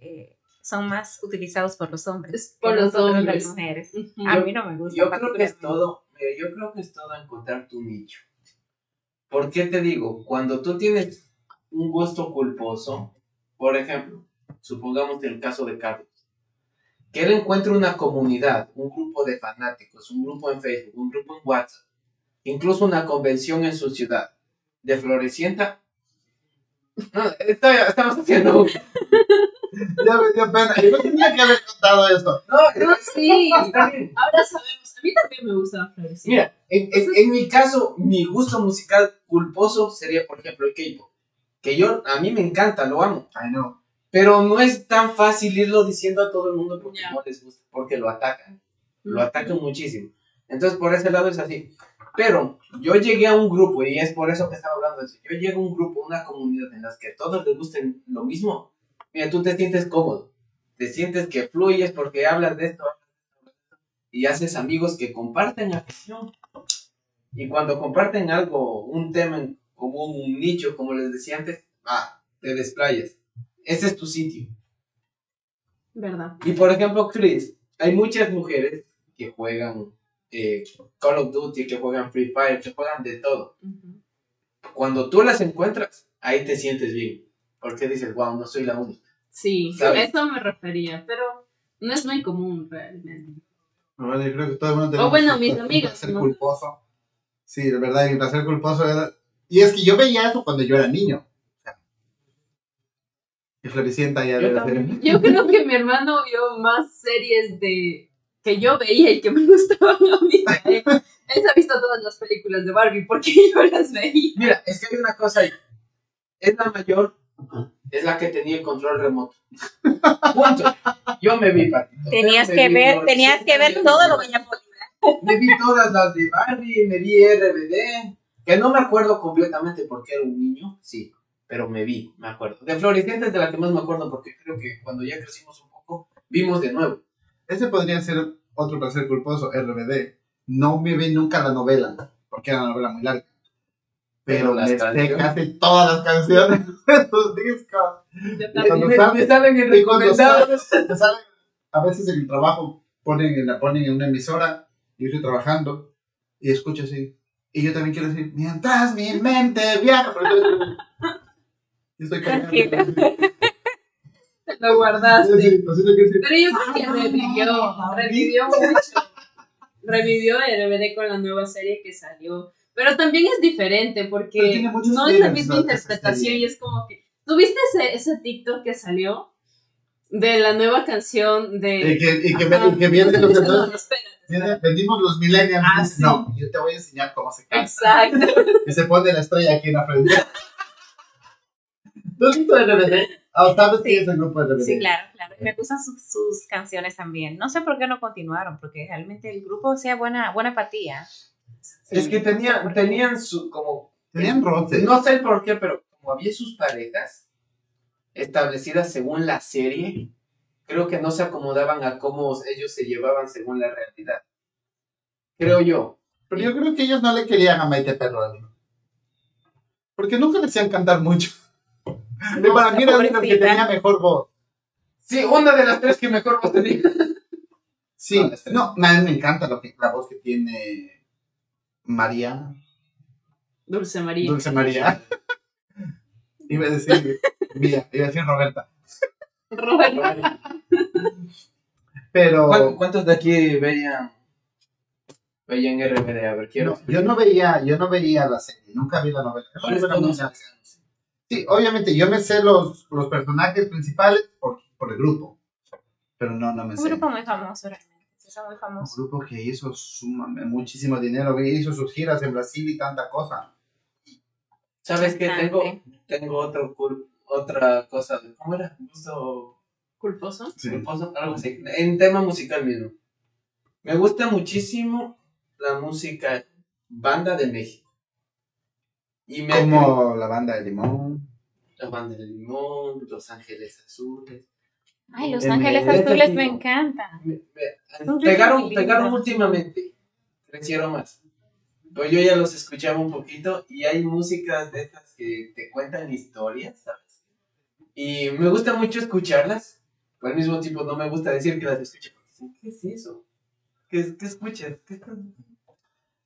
S5: eh, son más utilizados por los hombres.
S4: Es por los
S5: nosotros
S4: hombres.
S5: Las mujeres.
S4: Ujú.
S5: A mí no me gusta.
S3: Yo creo que es todo, mira, yo creo que es todo encontrar tu nicho. ¿Por qué te digo? Cuando tú tienes un gusto culposo, por ejemplo, supongamos el caso de Carlos, que él encuentra una comunidad, un grupo de fanáticos, un grupo en Facebook, un grupo en WhatsApp, incluso una convención en su ciudad, de Florecienta. No, estoy- estamos haciendo un-
S2: Ya me dio pena. Yo tenía que haber contado eso.
S3: No,
S4: No, sí.
S3: está bien.
S4: Ahora sabemos. A mí también me gusta Florecita.
S3: Mira, en, en- en mi caso, mi gusto musical culposo sería, por ejemplo, el K-pop. Que yo, a mí me encanta, lo amo.
S2: Ay, no.
S3: Pero no es tan fácil irlo diciendo a todo el mundo porque
S4: Ya.
S3: no les gusta, porque lo atacan. Lo atacan muchísimo. Entonces, por ese lado es así. Pero yo llegué a un grupo, y es por eso que estaba hablando de eso. Yo llegué a un grupo, una comunidad en las que a todos les gusten lo mismo. Mira, tú te sientes cómodo. Te sientes que fluyes porque hablas de esto. Y haces amigos que comparten afición. Y cuando comparten algo, un tema común, un nicho, como les decía antes, ah, te desplayas. Ese es tu sitio.
S4: ¿Verdad?
S3: Y por ejemplo, Chris, hay muchas mujeres que juegan eh, Call of Duty, que juegan Free Fire, que juegan de todo.
S4: Ujú.
S3: Cuando tú las encuentras, ahí te sientes bien. Porque dices, wow, no soy la única.
S4: Sí,
S3: ¿Sabes?
S4: a eso me refería, pero no es muy común realmente.
S2: Bueno, yo creo que todo el mundo
S4: O bueno,
S2: un-
S4: mis
S2: un
S4: amigas,
S2: placer
S4: ¿no?
S2: culposo. Sí, de verdad, mi placer culposo era... Y es que yo veía eso cuando yo era niño. Y Floricienta ya
S3: Yo
S2: debe
S3: también.
S2: ser...
S4: Yo creo que mi hermano vio más series de que yo veía y que me gustaban a mí. Él, él se ha visto todas las películas de Barbie porque yo las veía.
S3: Mira, es que hay una cosa ahí. Es la mayor, es la que tenía el control remoto. Punto. Yo me vi, Patito.
S5: Tenías
S3: Me
S5: que
S3: vi
S5: ver, tenías que ver todo lo que ella ponía.
S3: Me vi todas las de Barbie, me vi RBD, que no me acuerdo completamente porque era un niño, sí, pero me vi, me acuerdo. De Floricienta es de la que más me acuerdo porque creo que cuando ya crecimos un poco, vimos de nuevo.
S2: Ese podría ser otro placer culposo, RBD. No me vi nunca la novela, porque era una novela muy larga. Pero,
S3: Pero las
S2: me sé
S3: canciones.
S2: casi todas las canciones de sus discos.
S4: Yo
S2: Y
S4: también.
S2: cuando
S3: me,
S2: sale-
S3: me salen en recomendados.
S2: salen- a veces en el trabajo ponen, en la ponen en una emisora, y yo estoy trabajando, y escucho así. Y yo también quiero decir, mientras mi mente viaja. Yo estoy callado.
S4: Lo guardaste. Pero yo creo que revivió, revivió mucho. Revivió RBD con la nueva serie que salió. Pero también es diferente porque no es la misma
S2: ¿no?
S4: interpretación y es como que... ¿Tuviste ese, ese TikTok que salió? De la nueva canción
S2: Y
S4: de...
S2: que, y que,
S4: Ajá.
S2: y que los
S4: No,
S2: entonces,
S4: no, espera.
S2: vienen- vendimos los millennials.
S4: Ah, sí.
S2: No, yo te voy a enseñar cómo se canta.
S4: Exacto.
S2: Y se pone la estrella aquí en la frente. ¿Tú has visto RBD? Ah, ¿sabes
S5: Sí.
S2: el grupo de RBD?
S5: Sí, claro, claro. Y me gustan sus, sus canciones también. No sé por qué no continuaron, porque realmente el grupo hacía buena, buena apatía.
S3: Es que tenían, tenían su, como,
S2: Tenían roces.
S3: no sé por qué, pero como había sus parejas, establecidas según la serie, creo que no se acomodaban a cómo ellos se llevaban según la realidad. Creo yo.
S2: Pero yo creo que ellos no le querían a Maite Perroni. Porque nunca le hacían cantar mucho. Y para mí era los que tenía mejor voz.
S3: Sí, una de las tres que mejor vos tenía.
S2: Sí,
S3: No,
S2: no, a mí me encanta lo que, la voz que tiene María,
S4: Dulce María.
S2: Dulce María. Iba a decir Mía, iba a decir Roberta.
S4: Roberto.
S2: Pero
S3: ¿Cuán- ¿Cuántos de aquí veían, veían RBD? A ver, quiero.
S2: no, yo no veía, yo no veía la serie, nunca vi la novela. La
S3: ¿Cuáles
S2: novela no. Sí, obviamente yo me sé los, los personajes principales por, por el grupo, pero no, no me
S5: Un
S2: sé.
S5: grupo muy famoso realmente. Sí, son muy
S2: Un
S5: famosos.
S2: grupo que hizo suma- muchísimo dinero, que hizo sus giras en Brasil y tanta cosa.
S3: ¿Sabes qué? Tengo, tengo otro, cul- otra cosa. ¿Cómo era? Gusto
S4: Culposo.
S3: culposo, algo así. En tema musical mismo. Me gusta muchísimo la música banda de México. Y me
S2: Como la banda de Limón.
S3: la banda de Limón, Los Ángeles Azules.
S5: Ay, Los
S2: El
S5: Ángeles Azules me Son
S3: pegaron, pegaron últimamente. Crecieron más. Pero yo ya los escuchaba un poquito y hay músicas de estas que te cuentan historias, ¿sabes? Y me gusta mucho escucharlas, pero al mismo tiempo no me gusta decir que las dicen, ¿Qué es eso? ¿Qué, qué escuchas? ¿Qué estás-?"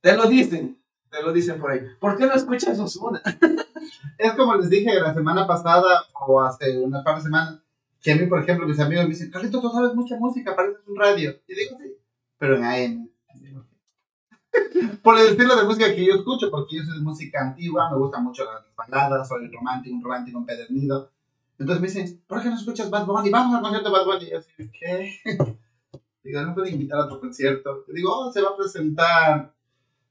S3: Te lo dicen, te lo dicen por ahí. ¿Por qué no escuchas Ozuna?
S2: Es como les dije la semana pasada o hace unas par de semanas, que a mí, por ejemplo, mis amigos me dicen, Carlito, tú sabes mucha música, pareces un radio. Y digo, sí, pero en AM. Por el estilo de música que yo escucho, porque yo soy de música antigua, me gustan mucho las baladas, soy romántico, un romántico empedernido. Entonces me dicen, ¿por qué no escuchas Bad Bunny? Vamos al concierto de Bad Bunny. Y yo así, ¿qué? Digo, no puedo invitar a otro concierto. Y digo, oh, se va a presentar,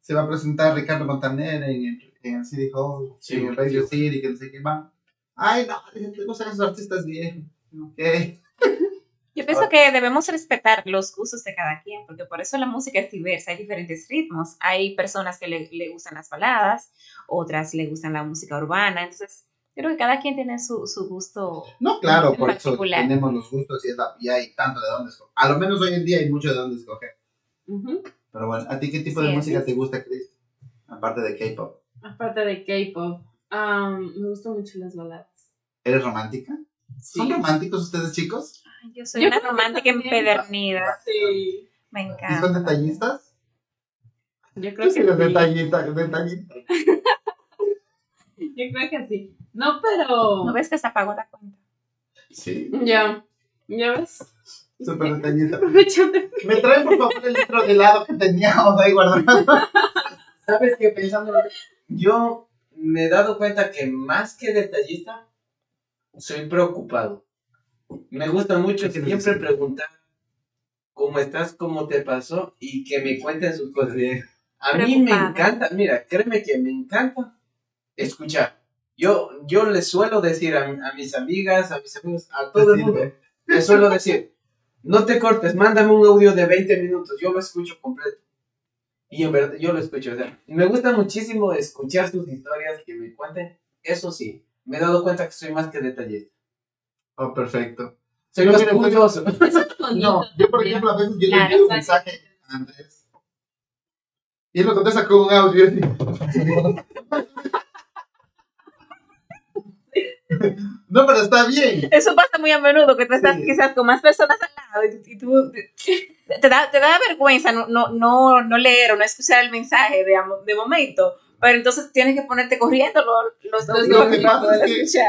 S2: se va a presentar Ricardo Montaner en el, en el City Hall,
S3: Sí,
S2: en el Radio City, que no sé qué van. Ay, no, te gustan esos artistas viejos. Ok.
S5: Yo pienso que debemos respetar los gustos de cada quien, porque por eso la música es diversa, hay diferentes ritmos. Hay personas que le, le gustan las baladas, otras le gustan la música urbana, entonces creo que cada quien tiene su, su gusto.
S2: No, claro, por eso
S5: particular.
S2: tenemos los gustos y, es la- y hay tanto de dónde escoger. A lo menos hoy en día hay mucho de dónde escoger.
S4: Ujú.
S2: Pero bueno, ¿a ti qué tipo
S5: Sí,
S2: de
S5: es.
S2: música te gusta, Chris? Aparte de K-pop.
S4: Aparte de K-pop, me gustan mucho las baladas.
S2: ¿Eres romántica?
S4: Sí.
S2: ¿Son románticos ustedes, chicos?
S5: Ay, Yo soy
S4: Yo
S5: una romántica
S4: también.
S5: empedernida,
S4: Sí.
S5: me
S2: ¿Y son
S5: encanta.
S2: detallistas?
S4: Yo creo que sí.
S2: detallista.
S4: Yo creo que sí. No, pero.
S5: ¿No ves que se apagó la cuenta?
S2: Sí,
S4: Ya. ¿Ya ves?
S2: Súper detallista.
S4: Aprovechando.
S2: ¿Me traen, por favor, el litro de helado que teníamos ahí guardado?
S3: ¿Sabes qué? Pensando, yo me he dado cuenta que más que detallista, soy preocupado. Me gusta mucho
S2: ¿Qué quieres
S3: siempre preguntar cómo estás, cómo te pasó y que me cuenten sus cosas. A mí me encanta, mira, créeme que me encanta escuchar. Yo, yo les suelo decir a, a mis amigas, a mis amigos, a todo el mundo, les suelo decir, no te cortes, mándame un audio de 20 minutos, yo lo escucho completo. Y en verdad, yo lo escucho. O sea, me gusta muchísimo escuchar sus historias, que me cuenten. Eso sí, me he dado cuenta que soy más que detallista.
S2: Oh, perfecto.
S3: Soy más
S2: mira,
S3: curioso.
S4: Eso es bonito.
S2: No, yo por ejemplo a veces yo le envío un mensaje a Andrés y él lo contesta con un audio. No, pero está bien.
S5: Eso pasa muy a menudo, que tú estás
S2: Sí.
S5: quizás con más personas al lado y, tú te da, te da vergüenza no, no, no, no leer o no escuchar el mensaje de, de momento, pero entonces tienes que ponerte corriendo lo- los dos
S2: Lo que pasa es que-.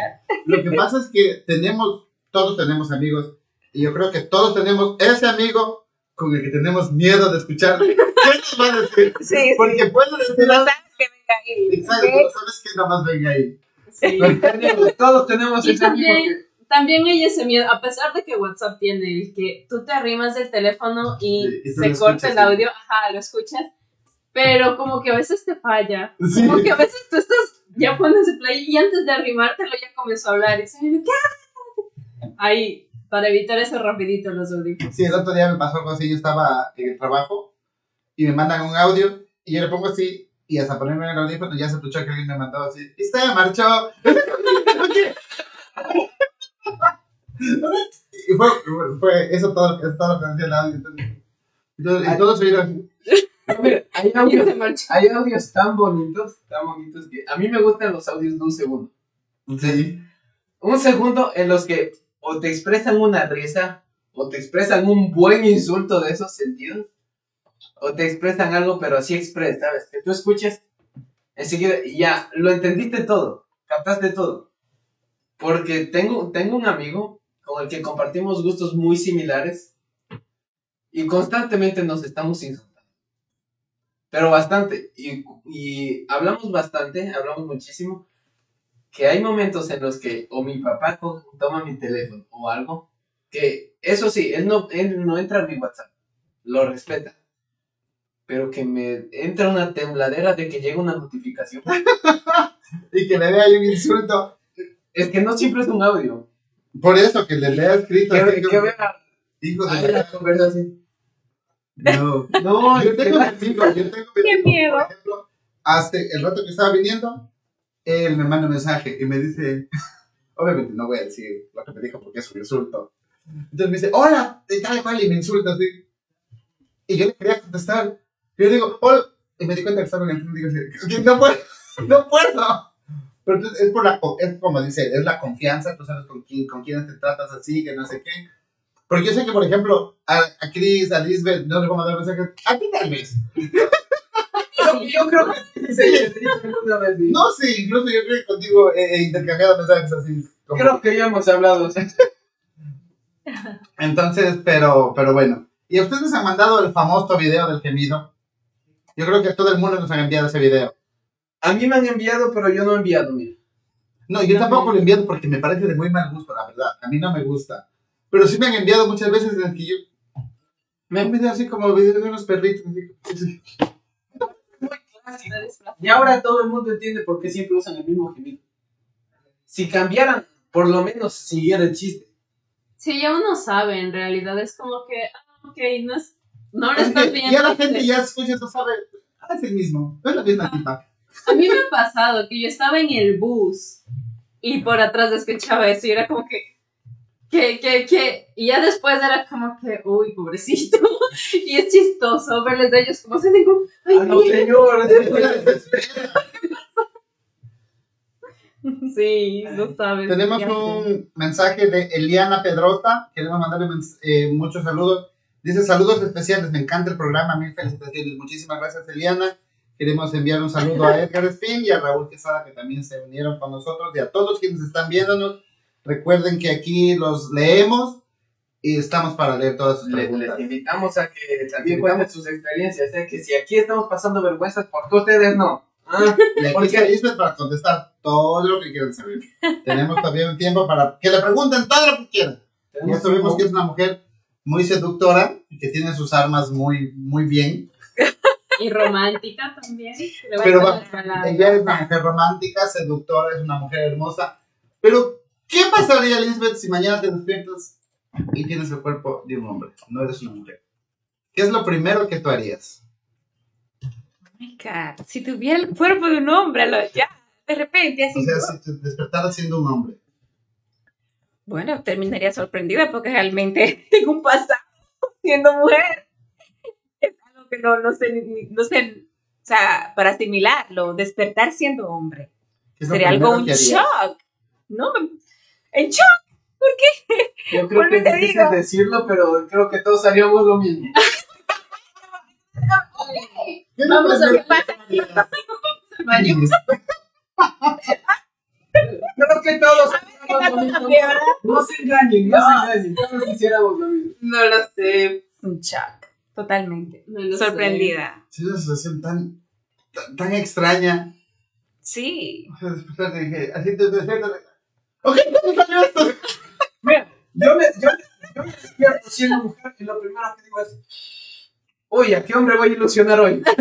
S2: Lo que pasa es que tenemos, todos tenemos amigos y yo creo que todos tenemos ese amigo con el que tenemos miedo de escuchar. ¿Qué nos va a decir?
S5: Sí, sí.
S2: Porque puede
S5: Tú
S2: decir
S5: no sabes que venga ahí.
S2: Exacto, no sabes que nada más venga ahí.
S4: Sí.
S3: Todos tenemos
S4: Y
S3: ese
S4: también, también hay ese miedo, a pesar de que WhatsApp tiene el que tú te arrimas del teléfono y,
S2: y
S4: se corta el audio, ajá, lo escuchas, pero como que a veces te falla,
S2: Sí.
S4: como que a veces tú estás, ya pones el play y antes de arrimártelo ya comenzó a hablar y se viene, ¿qué? Ahí, para evitar eso rapidito los audífonos.
S2: Sí, el otro día me pasó algo así, yo estaba en el trabajo y me mandan un audio y yo le pongo así y hasta ponerme en el audífono ya se escuchó que alguien me mandó así y se marchó. Y fue, fue eso todo, eso todo lo que decía el audio. Entonces, entonces, y todos se vieron
S3: hay
S4: Y se
S3: audios,
S4: marchó.
S3: hay audios tan bonitos, tan bonitos que a mí me gustan los audios de un segundo.
S2: Sí.
S3: Un segundo en los que o te expresan una risa, o te expresan un buen insulto de esos sentidos, o te expresan algo, pero así express, ¿sabes? Que tú escuches, enseguida, ya, lo entendiste todo, captaste todo. Porque tengo, tengo un amigo con el que compartimos gustos muy similares y constantemente nos estamos insultando. Pero bastante, y, y hablamos bastante, hablamos muchísimo, que hay momentos en los que o mi papá toma mi teléfono o algo, que eso sí, él no, él no entra a mi WhatsApp, lo respeta, pero que me entra una tembladera de que llega una notificación.
S2: Y que le vea ahí un insulto.
S3: Es que no siempre es un audio.
S2: Por eso que le lea escrito.
S3: Que,
S2: así
S3: que
S2: como,
S3: vea
S2: Hijo de
S3: ahí
S2: la-
S3: conversación.
S2: No.
S3: No,
S2: Yo
S3: que
S2: tengo amigos, yo tengo
S5: Qué miedo.
S2: Por ejemplo, hasta el rato que estaba viniendo, él me manda un mensaje y me dice, obviamente no voy a decir lo que me dijo porque es un insulto. Entonces me dice, hola, de tal cual, y me insulta así. Y yo le quería contestar. Yo digo, hola, y me di cuenta que estaba en el teléfono y digo, así, "Que no puedo, no puedo. Pero entonces es por la, es como dice, es la confianza, tú sabes con quién, con quién te tratas así, que no sé qué. Porque yo sé que, por ejemplo, a, a Chris, a Lisbeth, no le puedo mandar mensajes. A ti tal vez.
S3: yo, yo creo que sí.
S2: No, sí, incluso yo creo que contigo he, he intercambiado mensajes así. como-
S3: Creo que ya hemos hablado. o sea,
S2: Entonces, pero, pero bueno. ¿Y ustedes han mandado el famoso video del gemido? Yo creo que todo el mundo nos ha enviado ese video.
S3: A mí me han enviado, pero yo no he enviado, mira.
S2: No, yo tampoco lo he enviado porque me parece de muy mal gusto, la verdad. A mí no me gusta. Pero sí me han enviado muchas veces en el que yo... Me han enviado así como videos de unos perritos. así.
S3: Y ahora todo el mundo entiende por qué siempre usan el mismo gemido. Si cambiaran, por lo menos siguiera el chiste.
S4: Sí, ya uno sabe, en realidad es como que, ah, ok, no es, no
S2: Es
S4: estás
S2: que
S4: viendo.
S2: ya la gente ya escucha eso, sabe. Ah, es el mismo. Es la misma tipa.
S4: A mí me ha pasado que yo estaba en el bus y por atrás escuchaba eso y era como que, que, que, que, y ya después era como que, uy, pobrecito. Y es chistoso verles a ellos como se digo, ay,
S3: ¡Ah, no,
S4: mira".
S3: señor!
S4: Sí, lo sabes.
S2: Tenemos un mensaje de Eliana Pedrosa. Queremos mandarle eh, muchos saludos. Dice saludos especiales. Me encanta el programa. Mil felicitaciones. Muchísimas gracias, Eliana. Queremos enviar un saludo a Edgar Spin y a Raúl Quesada que también se unieron con nosotros y a todos quienes están viéndonos. Recuerden que aquí los leemos y estamos para leer todas sus
S3: Le- Les
S2: preguntas.
S3: invitamos a que también cuenten sus experiencias. ¿eh? Que si aquí estamos pasando vergüenzas, ¿por qué ustedes no? Ah,
S2: Y aquí Lisbeth para contestar todo lo que quieran saber. Tenemos todavía un tiempo para que le pregunten todo lo que quieran. Ya sabemos que es una mujer muy seductora y que tiene sus armas muy, muy bien.
S4: Y romántica también.
S2: Pero va- ella es una mujer romántica, seductora, es una mujer hermosa. Pero, ¿qué pasaría, Lisbeth, si mañana te despiertas y tienes el cuerpo de un hombre? No eres una mujer. ¿Qué es lo primero que tú harías?
S5: Oh my God. Si tuviera el cuerpo de un hombre, lo- ya, de repente, así.
S2: O sea, si te despertaras siendo un hombre.
S5: Bueno, terminaría sorprendida porque realmente tengo un pasado siendo mujer. Es algo que no, no sé, no sé, o sea, para asimilarlo, despertar siendo hombre.
S2: ¿Qué es lo
S5: Sería algo un shock. No, en shock. ¿Por qué?
S3: Yo creo que
S5: te digo.
S3: decirlo, pero creo que todos haríamos lo mismo.
S2: ¿Qué es lo
S4: Vamos a
S5: ver,
S2: que.
S3: Creo todos. No se engañen, no, se engañen. Todos hiciéramos lo mismo.
S5: No lo sé. Un shock. Totalmente.
S4: No sé.
S5: Sorprendida.
S2: Es una situación tan, tan, tan extraña.
S5: Sí.
S2: O sea, despertarte y dije, así te despiertas. Ok, ¿cómo salió esto?
S3: Mira, yo me, yo, yo me despierto siendo mujer y lo primero que digo es, uy, ¿a qué hombre voy a ilusionar hoy?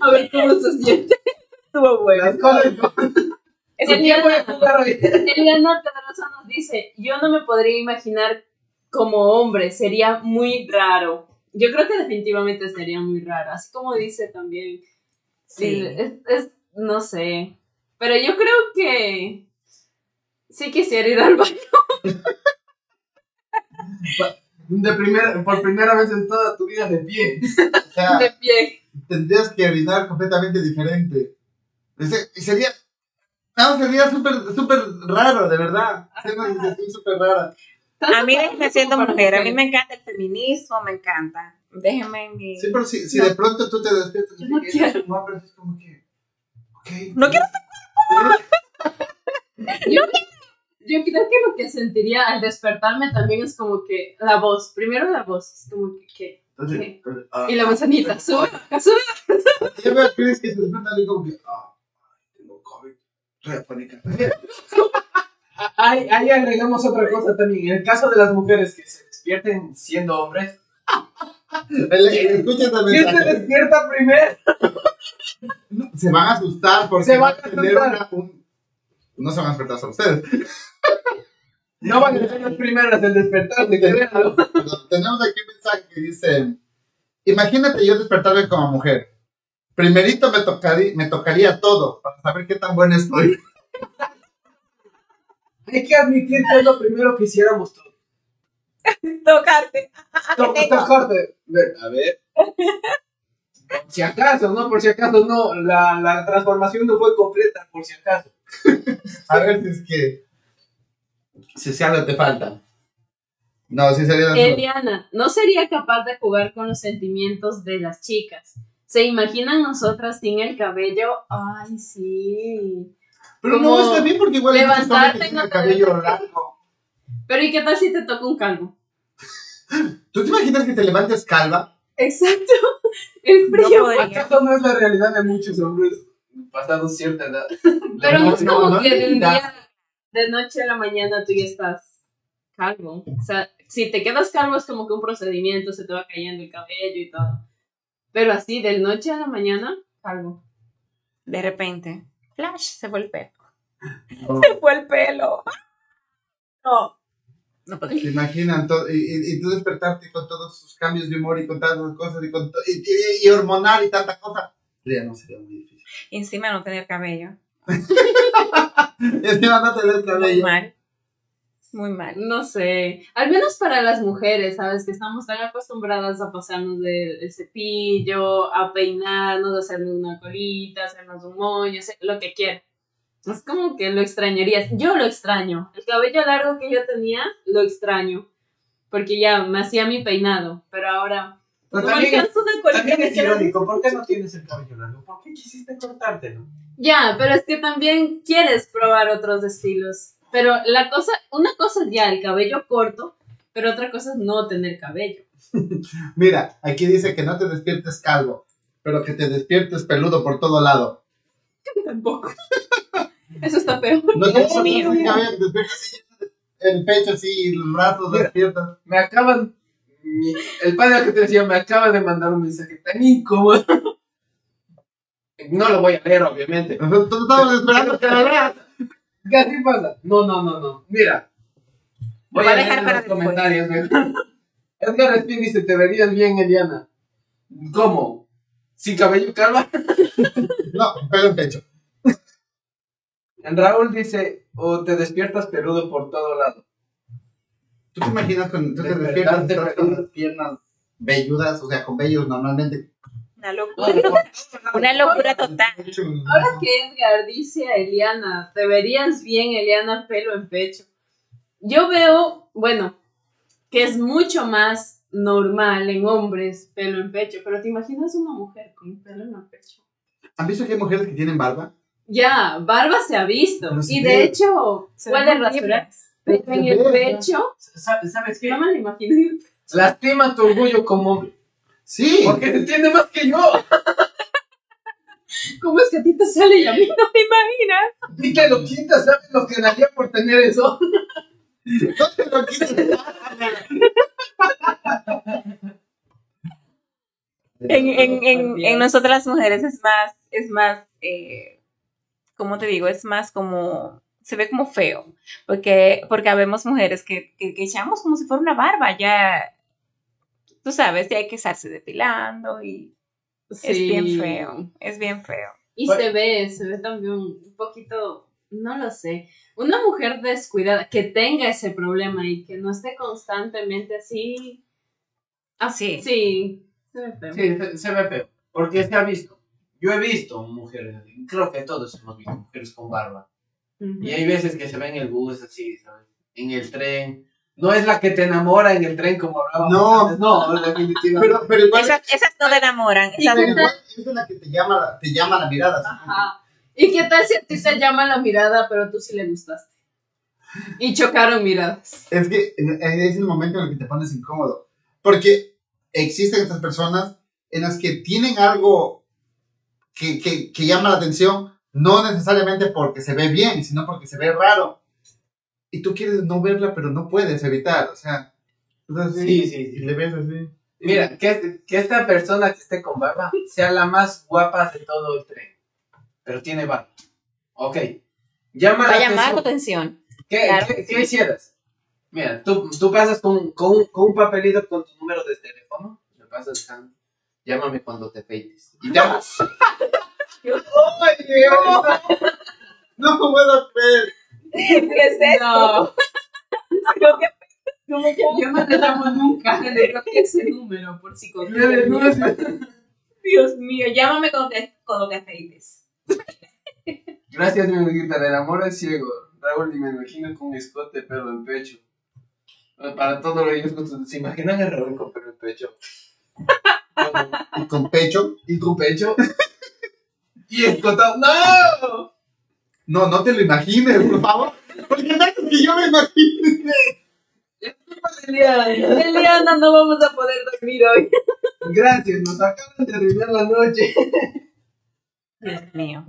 S4: A ver cómo se siente.
S5: Estuvo bueno.
S4: Eliana Pedrosa nos dice, yo no me podría imaginar como hombre, sería muy raro. Yo creo que definitivamente sería muy raro, así como dice también.
S5: Sí.
S4: el- es, es- no sé, pero yo creo que Sí quisiera ir al baño.
S3: De primer, por primera vez en toda tu vida de pie.
S2: O sea,
S4: De pie.
S2: tendrías que orinar completamente diferente. Ese- y sería. No, sería súper, súper raro, de verdad. Sería una sensación súper rara.
S5: A mí déjenme siendo mujer, a mí me encanta el feminismo, me encanta. Déjenme en mi...
S2: Sí, pero si, si de pronto tú te despiertas y
S4: No
S2: que
S4: quiero.
S2: eres un hombre, es como que. Ok.
S5: No quiero
S4: Yo, yo creo que lo que sentiría al despertarme también es como que la voz. Primero la voz. Es como que. que-
S2: Entonces,
S4: ¿Qué?
S2: ah,
S4: y la manzanita. Sube, sube.
S2: a Chris que se despierta y como que. Ah.
S3: Ahí, ahí agregamos otra cosa también. En el caso de las mujeres que se despierten siendo hombres,
S2: Escucha ese
S3: ¿quién se despierta primero?
S2: Se van a asustar porque
S3: Se van a
S2: tener una. un- No se van a despertar solo ustedes.
S3: No van a ser los primeros en despertarse,
S2: Tenemos aquí un mensaje que dice: Imagínate yo despertarme como mujer. Primerito me tocaría, me tocaría todo para saber qué tan buena estoy.
S3: Hay que admitir que es lo primero que hiciéramos todos.
S5: tocarte.
S3: To- tocarte. A ver. Por si acaso, ¿no? Por si acaso no. La, la transformación no fue completa, por si acaso.
S2: A ver si es que. Si, si algo te falta. No, si sería.
S4: Eliana, no sería capaz de jugar con los sentimientos de las chicas. ¿Se imaginan nosotras sin el cabello? Ay, sí.
S2: Pero no está bien porque igual
S4: levantarte no
S2: el cabello largo.
S4: Pero ¿y qué tal si te toca un calvo?
S2: ¿Tú te imaginas que te levantes calva?
S4: Exacto. El
S5: No
S4: frío.
S5: podría.
S3: ¿Acaso no es la realidad de muchos hombres pasados cierta edad?
S4: Pero no, es como
S2: no
S4: que de un día, de noche a la mañana tú ya estás calvo. O sea, si te quedas calvo es como que un procedimiento, se te va cayendo el cabello y todo. Pero así, de noche a la mañana, calvo.
S5: De repente, flash, se fue el pelo.
S2: No.
S5: Se fue el pelo. No. No podría.
S2: ¿Se imaginan? todo- y, y- y tú despertarte con todos sus cambios de humor y con tantas cosas y, con y, y- y hormonal y tanta cosa. Ya no sería muy difícil.
S5: Y encima no tener cabello.
S2: Es que van a tener
S5: Muy
S2: cabello.
S5: mal. Muy mal.
S4: No sé, al menos para las mujeres, ¿sabes? Que estamos tan acostumbradas a pasarnos del el cepillo, a peinarnos, a hacernos una colita, hacernos un moño, lo que quieran. Es como que lo extrañarías. Yo lo extraño. El cabello largo que yo tenía, lo extraño. Porque ya me hacía mi peinado. Pero ahora.
S3: Pero
S4: no
S3: también,
S4: alcanzo
S3: es
S4: quiero-
S3: irónico. ¿Por qué no tienes el cabello largo? ¿Por qué quisiste cortártelo?
S4: Ya, pero es que también quieres probar otros estilos. Pero la cosa, una cosa es ya el cabello corto, pero otra cosa es no tener cabello.
S2: Mira, aquí dice que no te despiertes calvo, pero que te despiertes peludo por todo lado.
S4: Tampoco. Eso está peor.
S2: No te despiertes el pecho así, los brazos
S3: Mira.
S2: despiertas.
S3: Me acaban. mi- el padre que te decía me acaba de mandar un mensaje tan incómodo. No lo voy a leer, obviamente.
S2: Nosotros estamos esperando que lo veas.
S3: ¿Qué así pasa? No, no, no, no. Mira. Voy
S5: a dejar
S3: leer
S5: para
S3: los
S5: después.
S3: comentarios. Edgar Espín dice: Te verías bien, Eliana. ¿Cómo? ¿Sin cabello calva?
S2: No, pelo en pecho.
S3: Raúl dice: O te despiertas peludo por todo lado.
S2: ¿Tú te imaginas cuando tú te despiertas
S3: peludo.
S2: piernas velludas, o sea, con vellos normalmente?
S5: Una locura. Una locura total.
S4: Ahora que Edgar dice a Eliana, te verías bien, Eliana, pelo en pecho. Yo veo, bueno, que es mucho más normal en hombres pelo en pecho, pero ¿te imaginas una mujer con pelo en el pecho?
S2: ¿Han visto que hay mujeres que tienen barba?
S4: Ya, barba se ha visto. Y
S2: ve-
S4: de hecho,
S5: Se
S4: puede
S5: ven
S4: rasurar. En el
S2: ve,
S4: pecho,
S3: Sa- ¿Sabes qué?
S4: no me lo imagino.
S3: Lastima tu orgullo como hombre.
S2: Sí.
S3: Porque te entiende más que yo.
S4: ¿Cómo es que a ti te sale y a mí no?
S5: ¿Te imaginas?
S3: Te lo quitas, ¿sabes lo que daría por tener eso?
S2: No te lo quites.
S5: En, en, en, en nosotras las mujeres es más, es más, eh, ¿cómo te digo? Es más como, se ve como feo, porque, porque habemos mujeres que, que, que echamos como si fuera una barba, ya, tú sabes, ya hay que estarse depilando y es bien feo, es bien feo.
S4: Y
S3: Bueno.
S4: se ve, se ve también un poquito no lo sé. Una mujer descuidada que tenga ese problema y que no esté constantemente así.
S5: Así.
S4: Sí. Se ve feo.
S3: Sí, se, se ve feo. Porque se ha visto. Yo he visto mujeres. Creo que todos hemos visto mujeres con barba. Y hay veces que se ve en el bus así, ¿sabes? En el tren. No es la que te enamora en el tren como hablábamos
S2: No.
S3: antes. No, definitivamente.
S2: Pero, pero igual,
S5: Esas, esas no te enamoran.
S4: ¿Y
S5: esas
S2: pero
S5: no-
S2: igual esa es la que te llama, la- te llama la mirada.
S4: Ajá. ¿Y qué tal si a ti te llama la mirada, pero tú sí le gustaste? Y chocaron miradas.
S2: Es que es el momento en el que te pones incómodo. Porque existen estas personas en las que tienen algo que, que, que llama la atención, no necesariamente porque se ve bien, sino porque se ve raro. Y tú quieres no verla, pero no puedes evitar. O sea, es así,
S3: Sí, sí, sí.
S2: y le ves así.
S3: Mira, que, que esta persona que esté con barba sea la más guapa de todo el tren. Pero tiene barba. Ok. Llama
S5: Va
S3: la
S5: a llamar tu
S3: atención. ¿Qué,
S5: Claro
S3: qué- hicieras? Mira, tú, tú pasas con, con, un- con un papelito con tu número de teléfono. Me pasas dejando. Llámame cuando te afeites. Y te llamas.
S2: ¡Ay, Dios! No puedo creer.
S5: ¿Qué es esto?
S4: No,
S5: Creo que- ¿Cómo que-
S4: yo no te llamo nunca. Le bloqueé ese número por si con
S5: Dios mío, llámame cuando te, cuando te afeites.
S3: Gracias, mi amiguita. El amor es ciego. Raúl, ni me imagino con un escote, pelo en pecho. Para todos los ¿se imaginan a Raúl con pelo en pecho?
S2: Y con pecho.
S3: ¿Y con pecho? y escotado. ¡No!
S2: No, no te lo imagines, por favor. Porque no es que yo me imagine.
S4: Eliana, no vamos a poder dormir hoy.
S3: Gracias, nos acaban de arruinar la noche.
S5: Dios mío.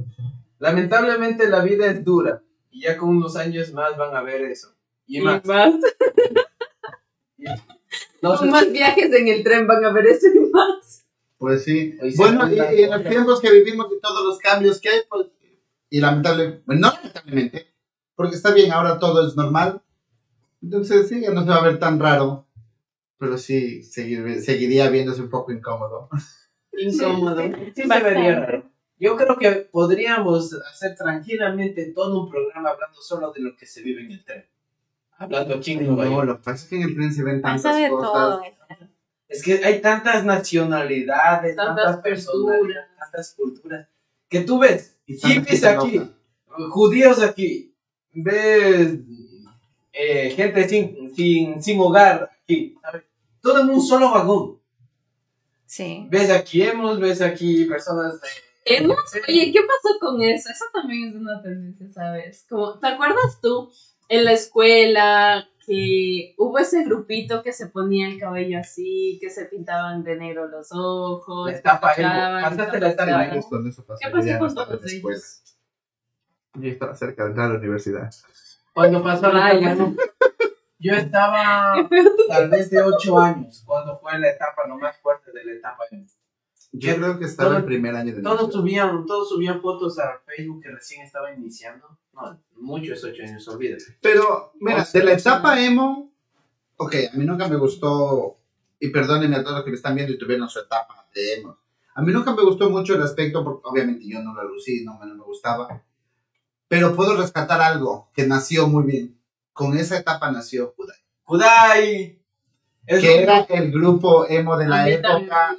S3: Lamentablemente la vida es dura. Y ya con unos años más van a ver eso. Y
S4: Y
S3: más.
S4: más.
S3: No sé
S4: Con más viajes en el tren van a ver eso y más.
S2: Pues sí. Bueno, y, y en los tiempos que vivimos y todos los cambios que hay, pues, y lamentable, bueno, no lamentablemente, porque está bien, ahora todo es normal. Entonces sí, ya no se va a ver tan raro. Pero sí, seguir- seguiría viéndose un poco incómodo.
S3: incómodo. Sí, se
S5: Bastante.
S3: vería raro. Yo creo que podríamos hacer tranquilamente todo un programa hablando solo de lo que se vive en el tren. Hablando aquí en Nueva
S2: No, lo que pasa es que en el tren se ven
S5: Pasa
S2: tantas
S5: de
S2: cosas.
S5: todo.
S3: Es que hay tantas nacionalidades,
S4: Tantas culturas.
S3: tantas culturas. Que tú ves hippies aquí,
S2: loca.
S3: judíos aquí, ves eh, gente sin, sin, sin hogar aquí. Todo en un solo vagón.
S5: Sí.
S3: Ves aquí hemos, ves aquí personas de...
S4: Hemos- Oye, ¿qué pasó con eso? Eso también es una tendencia, ¿sabes? Como, ¿te acuerdas tú en la escuela que hubo ese grupito que se ponía el cabello así, que se pintaban de negro los ojos?
S3: La
S4: escuchaban,
S3: Pasaste la etapa
S4: escuchaban?
S3: emo.
S2: Ahí es cuando eso pasó,
S4: ¿Qué pasó con todos
S2: la escuela. Yo estaba cerca de entrar a la universidad.
S3: Cuando pasó la etapa, yo estaba tal vez de 8 años, cuando fue la etapa, lo más fuerte de la etapa.
S2: Yo creo que estaba
S3: Todo-
S2: en primer año de
S3: Todos subían, todos subían fotos a Facebook que recién estaba iniciando. No, mucho es 8 años, olvídate.
S2: Pero, mira, de la etapa emo, ok, a mí nunca me gustó, y perdónenme a todos los que me están viendo y tuvieron su etapa de emo. A mí nunca me gustó mucho el aspecto, porque obviamente yo no lo lucí, no me, no me gustaba. Pero puedo rescatar algo que nació muy bien. Con esa etapa nació Kudai.
S3: Kudai. Es
S2: Que era el grupo emo de
S4: A
S2: la época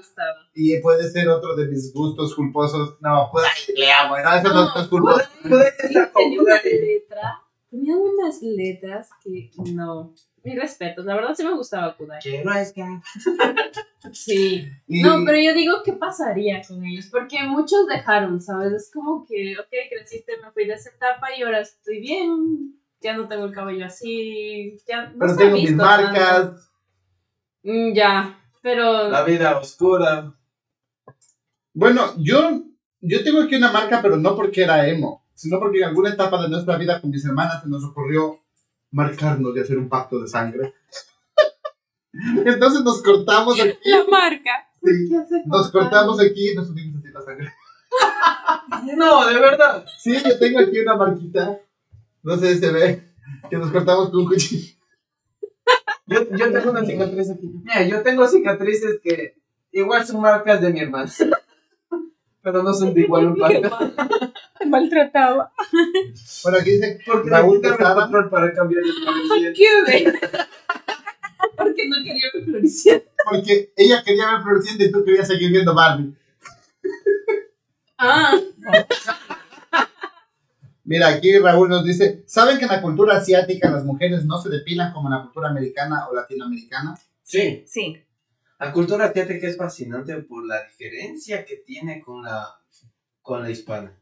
S2: y puede ser otro de mis gustos culposos. No, Kudai, le amo, no, eso no, no es culposo.
S3: Kudai, Kudai
S4: Sí,
S3: está con
S4: tenía una letra, tenía unas letras que no. Mi respeto, la verdad sí me gustaba Kudai.
S3: Quiero escapar.
S4: Sí.
S2: Y-
S4: No, pero yo digo, ¿qué pasaría con ellos? Porque muchos dejaron, ¿sabes? Es como que, ok, creciste, me fui de esa etapa y ahora estoy bien. Ya no tengo el cabello así. Ya no
S2: pero
S4: se ha
S2: tengo mis marcas.
S4: tanto. Mm, ya, pero.
S3: La vida oscura.
S2: Bueno, yo, yo tengo aquí una marca, pero no porque era emo, sino porque en alguna etapa de nuestra vida con mis hermanas se nos ocurrió marcarnos y hacer un pacto de sangre. Entonces nos cortamos aquí,
S5: La marca.
S2: sí,
S4: ¿Qué hace
S2: nos cortamos aquí y nos unimos así la sangre.
S3: No, de verdad.
S2: Sí, yo tengo aquí una marquita, no sé si se ve, que nos cortamos con un cuchillo.
S3: Yo, yo tengo una cicatriz aquí. Mira, yo tengo cicatrices que igual son marcas de mi hermana. Pero no son de igual un
S5: maltrataba.
S2: Bueno, aquí dice
S3: Porque
S2: Raúl Quesada.
S3: control para cambiar el floreciente.
S4: Porque no quería ver floreciente.
S2: Porque ella quería ver Floreciente y tú querías seguir viendo Barbie.
S4: Ah,
S2: Mira, aquí Raúl nos dice, ¿saben que en la cultura asiática las mujeres no se depilan como en la cultura americana o latinoamericana?
S3: Sí,
S5: Sí,
S3: la cultura asiática es fascinante por la diferencia que tiene con la, con la hispana.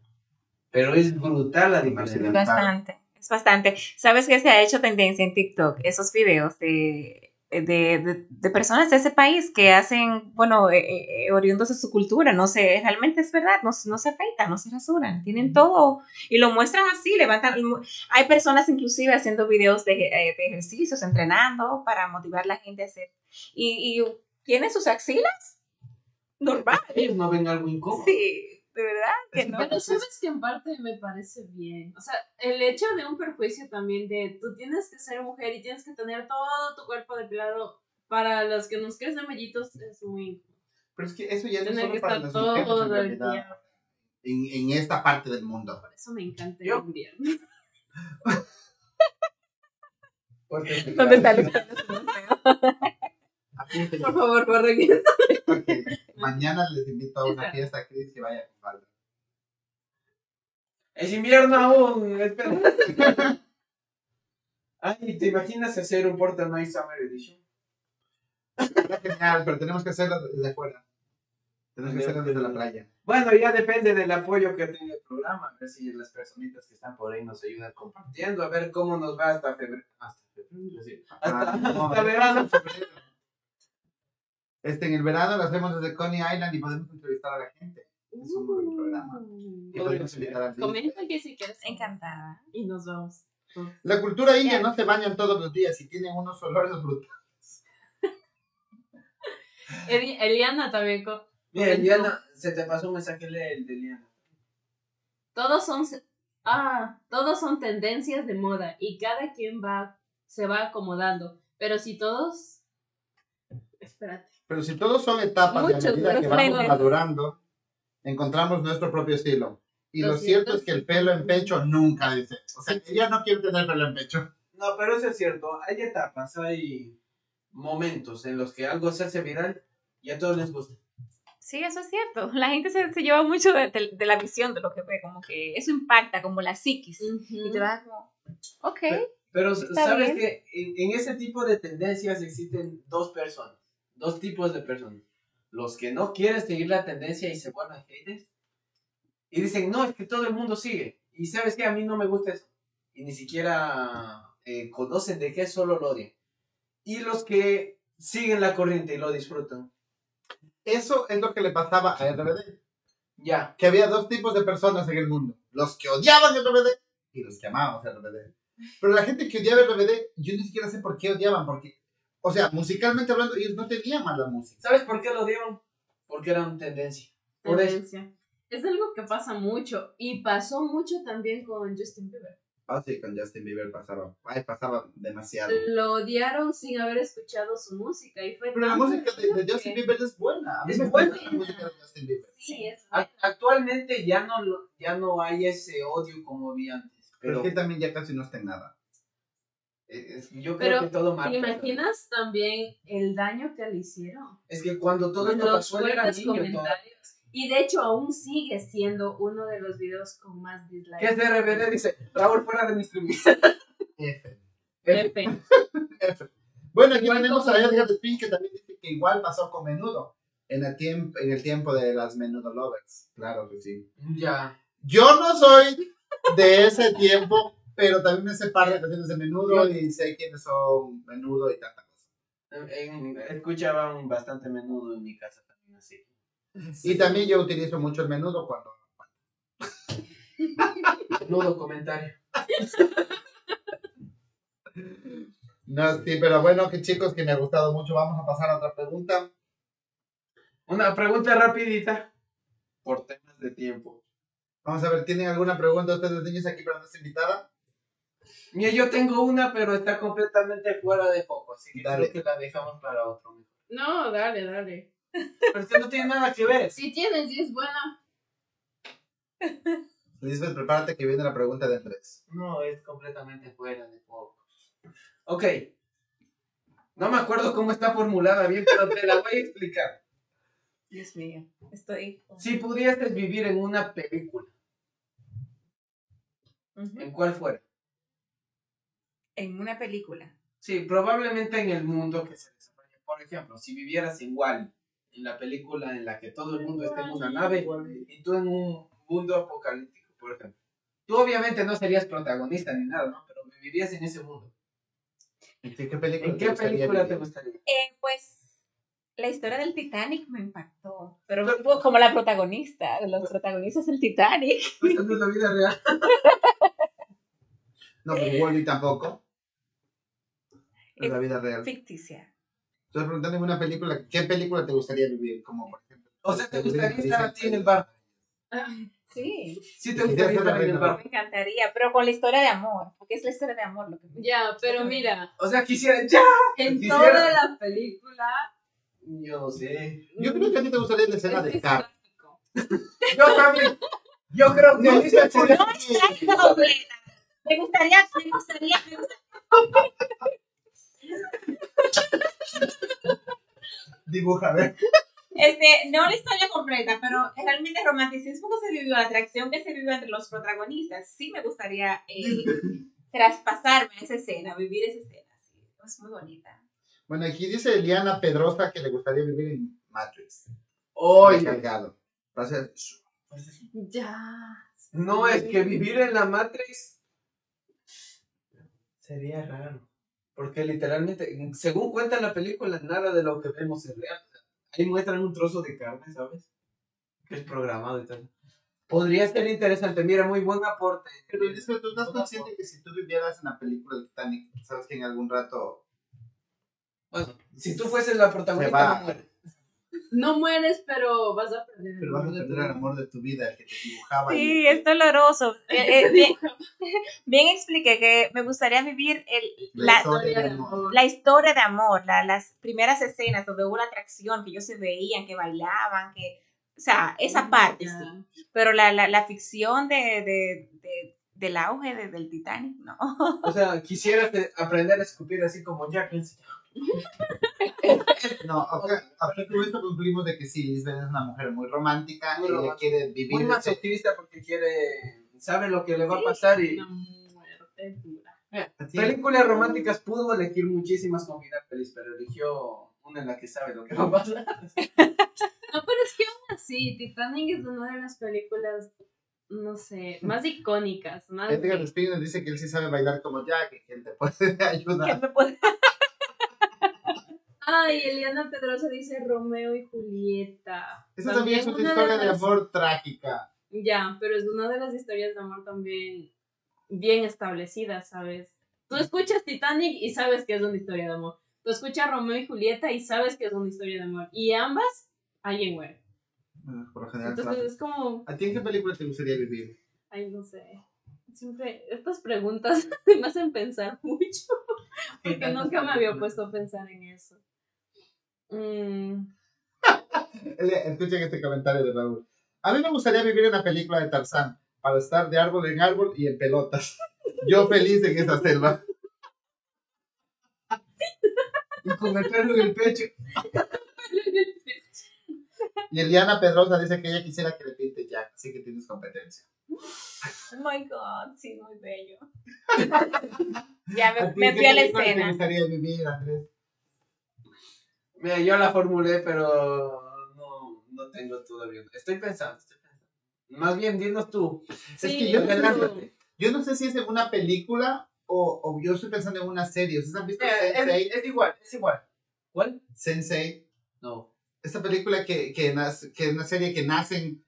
S3: Pero es brutal la diferencia.
S5: bastante. Es bastante. ¿Sabes qué se ha hecho tendencia en TikTok? Esos videos de, de, de- de personas de ese país que hacen, bueno, eh, eh, oriundos de su cultura. No sé, realmente es verdad, no, no se afeitan, no se rasuran, tienen todo y lo muestran así, levantan. Hay personas inclusive haciendo videos de, eh, de ejercicios, entrenando para motivar a la gente a hacer. Y, y tienen sus axilas normal.
S3: Ellos no ven algo incómodo.
S5: Sí, de verdad que
S2: Es
S5: no.
S4: pero sabes que en parte me parece bien. O sea, el hecho de un perjuicio también de tú tienes que ser mujer y tienes que tener todo tu cuerpo depilado para los que nos crecen mellitos es muy...
S2: Pero es que eso ya no es solo
S4: que
S2: para
S4: estar
S2: las mujeres en
S4: todo el
S2: realidad,
S4: día.
S2: en, en esta parte del mundo.
S4: Por eso me encanta el invierno.
S3: Porque-
S5: ¿Dónde está el.
S4: Por favor, eso.
S2: Porque mañana les invito a una fiesta, Cris, que vaya con falda.
S3: Es invierno aún, espera. Ay, ¿te imaginas hacer un Portal Night Summer Edition?
S2: Está genial, pero tenemos que hacerlo desde afuera. Tenemos que hacerlo desde la playa.
S3: Bueno, ya depende del apoyo que tenga el programa. A ver si las personitas que están por ahí nos ayudan compartiendo. A ver cómo nos va hasta febrero. Hasta febrero, sí. Hasta,
S2: Ah, no,
S3: hasta verano.
S2: Este, en el verano lo hacemos desde Coney Island y podemos entrevistar a la gente. Es un buen programa.
S4: Uh,
S2: Y podemos invitar a
S4: Comenta que si quieres.
S5: Encantada.
S4: Y nos vamos.
S2: La cultura india no se bañan todos los días y tienen unos olores brutales.
S4: Eli- Eliana también. co-
S3: Mira, Eliana, se te pasó un mensaje lee el de Eliana.
S4: Todos son. Ah, todos son tendencias de moda y cada quien va se va acomodando. Pero si todos. Espérate.
S2: Pero si todos son etapas de a
S4: Muchos
S2: medida que vamos madurando, encontramos nuestro propio estilo. Y lo,
S4: Lo
S2: cierto
S4: cierto
S2: es que el
S4: que-
S2: pelo en pecho nunca dice. O sea, ella no quiere tener pelo en pecho.
S3: No, pero eso es cierto. Hay etapas, hay momentos en los que algo se hace viral y a todos les gusta.
S5: Sí, eso es cierto. La gente se, se lleva mucho de, de- de la visión de lo que ve, como que eso impacta como la psiquis. Y te da como, ok.
S3: Pero
S5: Está
S3: sabes
S5: bien.
S3: que en, en ese tipo de tendencias existen dos personas, dos tipos de personas. Los que no quieren seguir la tendencia y se vuelven haters y dicen, no, es que todo el mundo sigue. Y sabes que a mí no me gusta eso. Y ni siquiera eh, conocen de qué, solo lo odian. Y los que siguen la corriente y lo disfrutan.
S2: Eso es lo que le pasaba a RBD.
S3: Ya.
S2: Que había dos tipos de personas en el mundo. Los que odiaban RBD y los que amábamos RBD. Pero la gente que odiaba RBD, yo ni siquiera sé por qué odiaban. Porque, o sea, musicalmente hablando, ellos no tenían mala música.
S3: ¿Sabes por qué lo odiaron? Porque eran tendencia. Por eso.
S4: Tendencia. Es algo que pasa mucho. Y pasó mucho también con Justin Bieber.
S2: Ah, sí, con Justin Bieber pasaba. Ay, pasaba demasiado.
S4: Lo odiaron sin haber escuchado su música. Y fue
S2: Pero la música de, de
S4: que-
S2: Justin Bieber es buena. A mí
S3: Es
S2: me
S3: buena.
S2: la música de Justin Bieber.
S4: Sí, es
S3: A- Actualmente ya no, lo- ya no hay ese odio como había antes.
S2: Pero
S3: Pero
S2: es que también ya casi no está en nada.
S3: Eh, es- yo creo
S4: Pero,
S3: que todo mal.
S4: ¿Te imaginas también el daño que le hicieron?
S3: Es que cuando todo esto
S4: Los
S3: pasó, él era niño.
S4: Y de hecho aún sigue siendo uno de los videos con más dislikes.
S3: ¿Qué es de RBD? Dice, Raúl fuera de mis tribunas.
S2: F.
S4: F.
S2: F. Bueno, aquí tenemos a Edgar Spin que también dice que igual pasó con menudo. En el, tiempo, en el tiempo de las menudo lovers. Claro que sí.
S3: Ya.
S2: Yo no soy de ese tiempo, pero también me sé par de canciones de menudo y sé quiénes son menudo y tanta cosa.
S3: Escuchaban bastante menudo en mi casa también, así.
S2: Y también yo utilizo mucho el menudo cuando.
S3: Menudo comentario.
S2: No, sí, pero bueno, que chicos, que me ha gustado mucho. Vamos a pasar a otra pregunta.
S3: Una pregunta rapidita. Por temas de tiempo.
S2: Vamos a ver, ¿tienen alguna pregunta ustedes niños aquí para nuestra invitada?
S3: Mira, yo tengo una, pero está completamente fuera de foco, así que
S2: Dale.
S3: creo que la dejamos para otro.
S4: No, dale, dale.
S3: Pero que no tiene nada que ver.
S4: Si tienes y es buena.
S2: Lisbeth, prepárate que viene la pregunta de Andrés.
S3: No, es completamente fuera de foco. Ok. No me acuerdo cómo está formulada bien, pero te la voy a explicar.
S5: Dios mío, estoy...
S3: Si pudieses vivir en una película. ¿en cuál fuera?
S5: En una película.
S3: Sí, probablemente en el mundo que se desarrolla. Por ejemplo, si vivieras en Wall, en la película en la que todo el mundo está en una nave y tú en un mundo apocalíptico, por ejemplo. Tú obviamente no serías protagonista ni nada, ¿no? Pero vivirías en ese mundo.
S2: ¿En qué, película,
S3: ¿En qué
S2: gustaría
S3: película te gustaría?
S5: Eh, pues la historia del Titanic me impactó, pero como la protagonista, de los protagonistas del Titanic.
S3: Pues no es la vida real.
S2: No, pero Wally tampoco. Es la vida real.
S5: Ficticia.
S2: Estoy preguntando en una película, ¿qué película te gustaría vivir? Como por ejemplo.
S3: O sea, ¿te gustaría estar a ti en el bar?
S5: Sí,
S3: Sí, te gustaría estar en el bar.
S5: me encantaría, pero con la historia de amor, porque es la historia de amor lo que me
S4: Ya, pero mira,
S3: O sea, quisiera ya.
S4: en
S3: Quisiera.
S4: toda la película.
S3: Yo no sé.
S2: Yo creo que a ti te gustaría la escena
S4: es
S2: de
S4: clásico.
S3: Yo también. Yo creo que
S2: No, es que-
S3: sería-
S5: No está completa. Me gustaría, me gustaría, me gustaría.
S2: Dibuja, a ver.
S5: Este, no la historia completa, pero realmente el romanticismo que se vivió, la atracción que se vivió entre los protagonistas, sí me gustaría eh, traspasarme esa escena, vivir esa escena. Sí, es muy bonita.
S2: Bueno, aquí dice Eliana Pedrosa que le gustaría vivir en Matrix.
S3: Oye,
S2: Cargado. Va a ser-
S4: Ya.
S3: no es que vivir en la Matrix sería raro. Porque literalmente, según cuenta la película, nada de lo que vemos es real. Ahí muestran un trozo de carne, ¿sabes? Que es programado y tal. Podría ser interesante. Mira, muy buen aporte.
S2: Pero Elizabeth, ¿tú estás consciente que si tú vivieras en la película del Titanic, sabes que en algún rato
S3: Bueno, si tú fueses la protagonista, no mueres.
S4: No mueres, pero vas a perder. el
S2: pero vas a
S4: amor de tu
S2: perder el
S4: vida.
S2: amor de tu vida, el que te dibujaba. y-
S5: Sí, es doloroso. Eh, eh, bien, bien expliqué que me gustaría vivir el,
S2: la,
S5: la,
S2: historia de amor.
S5: la historia de amor, la- las primeras escenas donde hubo la atracción, que ellos se veían, que bailaban, que, o sea, esa parte sí. Pero la, la, la ficción de, de, de- del auge de- del Titanic, no.
S3: O sea, quisieras aprender a escupir así como Jack.
S2: No, con esto concluimos de que sí, Lisbeth es una mujer muy romántica,
S3: Muy
S2: ella
S3: romántica.
S2: quiere vivir
S3: Muy
S2: ese-
S3: masoquista porque quiere. Sabe lo que le va a pasar y.
S4: Una muerte dura.
S2: Así-
S3: Películas románticas pudo elegir muchísimas con final feliz, pero eligió una en la que sabe lo que va a pasar.
S4: No, pero es que aún así, Titanic es una de las películas, no sé, más icónicas. Más
S2: Edgar Spinner dice que él sí sabe bailar como Jack y que él te puede
S5: ¿Qué
S2: ayudar.
S5: me puede-
S4: Ay, Eliana Pedrosa dice Romeo y Julieta.
S2: Esa también es una
S4: una
S2: historia de
S4: las-
S2: amor trágica.
S4: Ya, pero es una de las historias de amor también bien establecidas, ¿sabes? Tú escuchas Titanic y sabes que es una historia de amor. Tú escuchas Romeo y Julieta y sabes que es una historia de amor. Y ambas, alguien muere.
S2: Bueno, Por lo general.
S4: Entonces es como,
S2: ¿A ti en qué película te gustaría vivir?
S4: ay, no sé. Siempre, estas preguntas me hacen pensar mucho. Porque nunca me había puesto a pensar en eso. Mm,
S2: Eh, Escuchen este comentario de Raúl. A mí me gustaría vivir en una película de Tarzán, para estar de árbol en árbol y en pelotas. Yo feliz en esa selva.
S3: Y con el pelo en el pecho.
S2: Y Eliana Pedrosa dice que ella quisiera que le pinte Jack, así que tienes competencia.
S5: Oh my God, sí, muy bello. ya
S2: ¿A
S5: me, me fui a la escena.
S2: gustaría vivir, Andrés?
S3: Mira, yo la formulé, pero no, no tengo todavía. Estoy pensando, estoy pensando. Más bien, dinos tú.
S2: Es
S4: sí,
S2: que yo,
S4: pero-
S2: yo no sé si es en una película o, o yo estoy pensando en una serie. ¿Ustedes han visto
S3: Eh,
S2: Sensei?
S3: es, es igual, es igual. ¿Cuál?
S2: Sensei.
S3: No.
S2: Esta película que, que, nace- que es una serie que nacen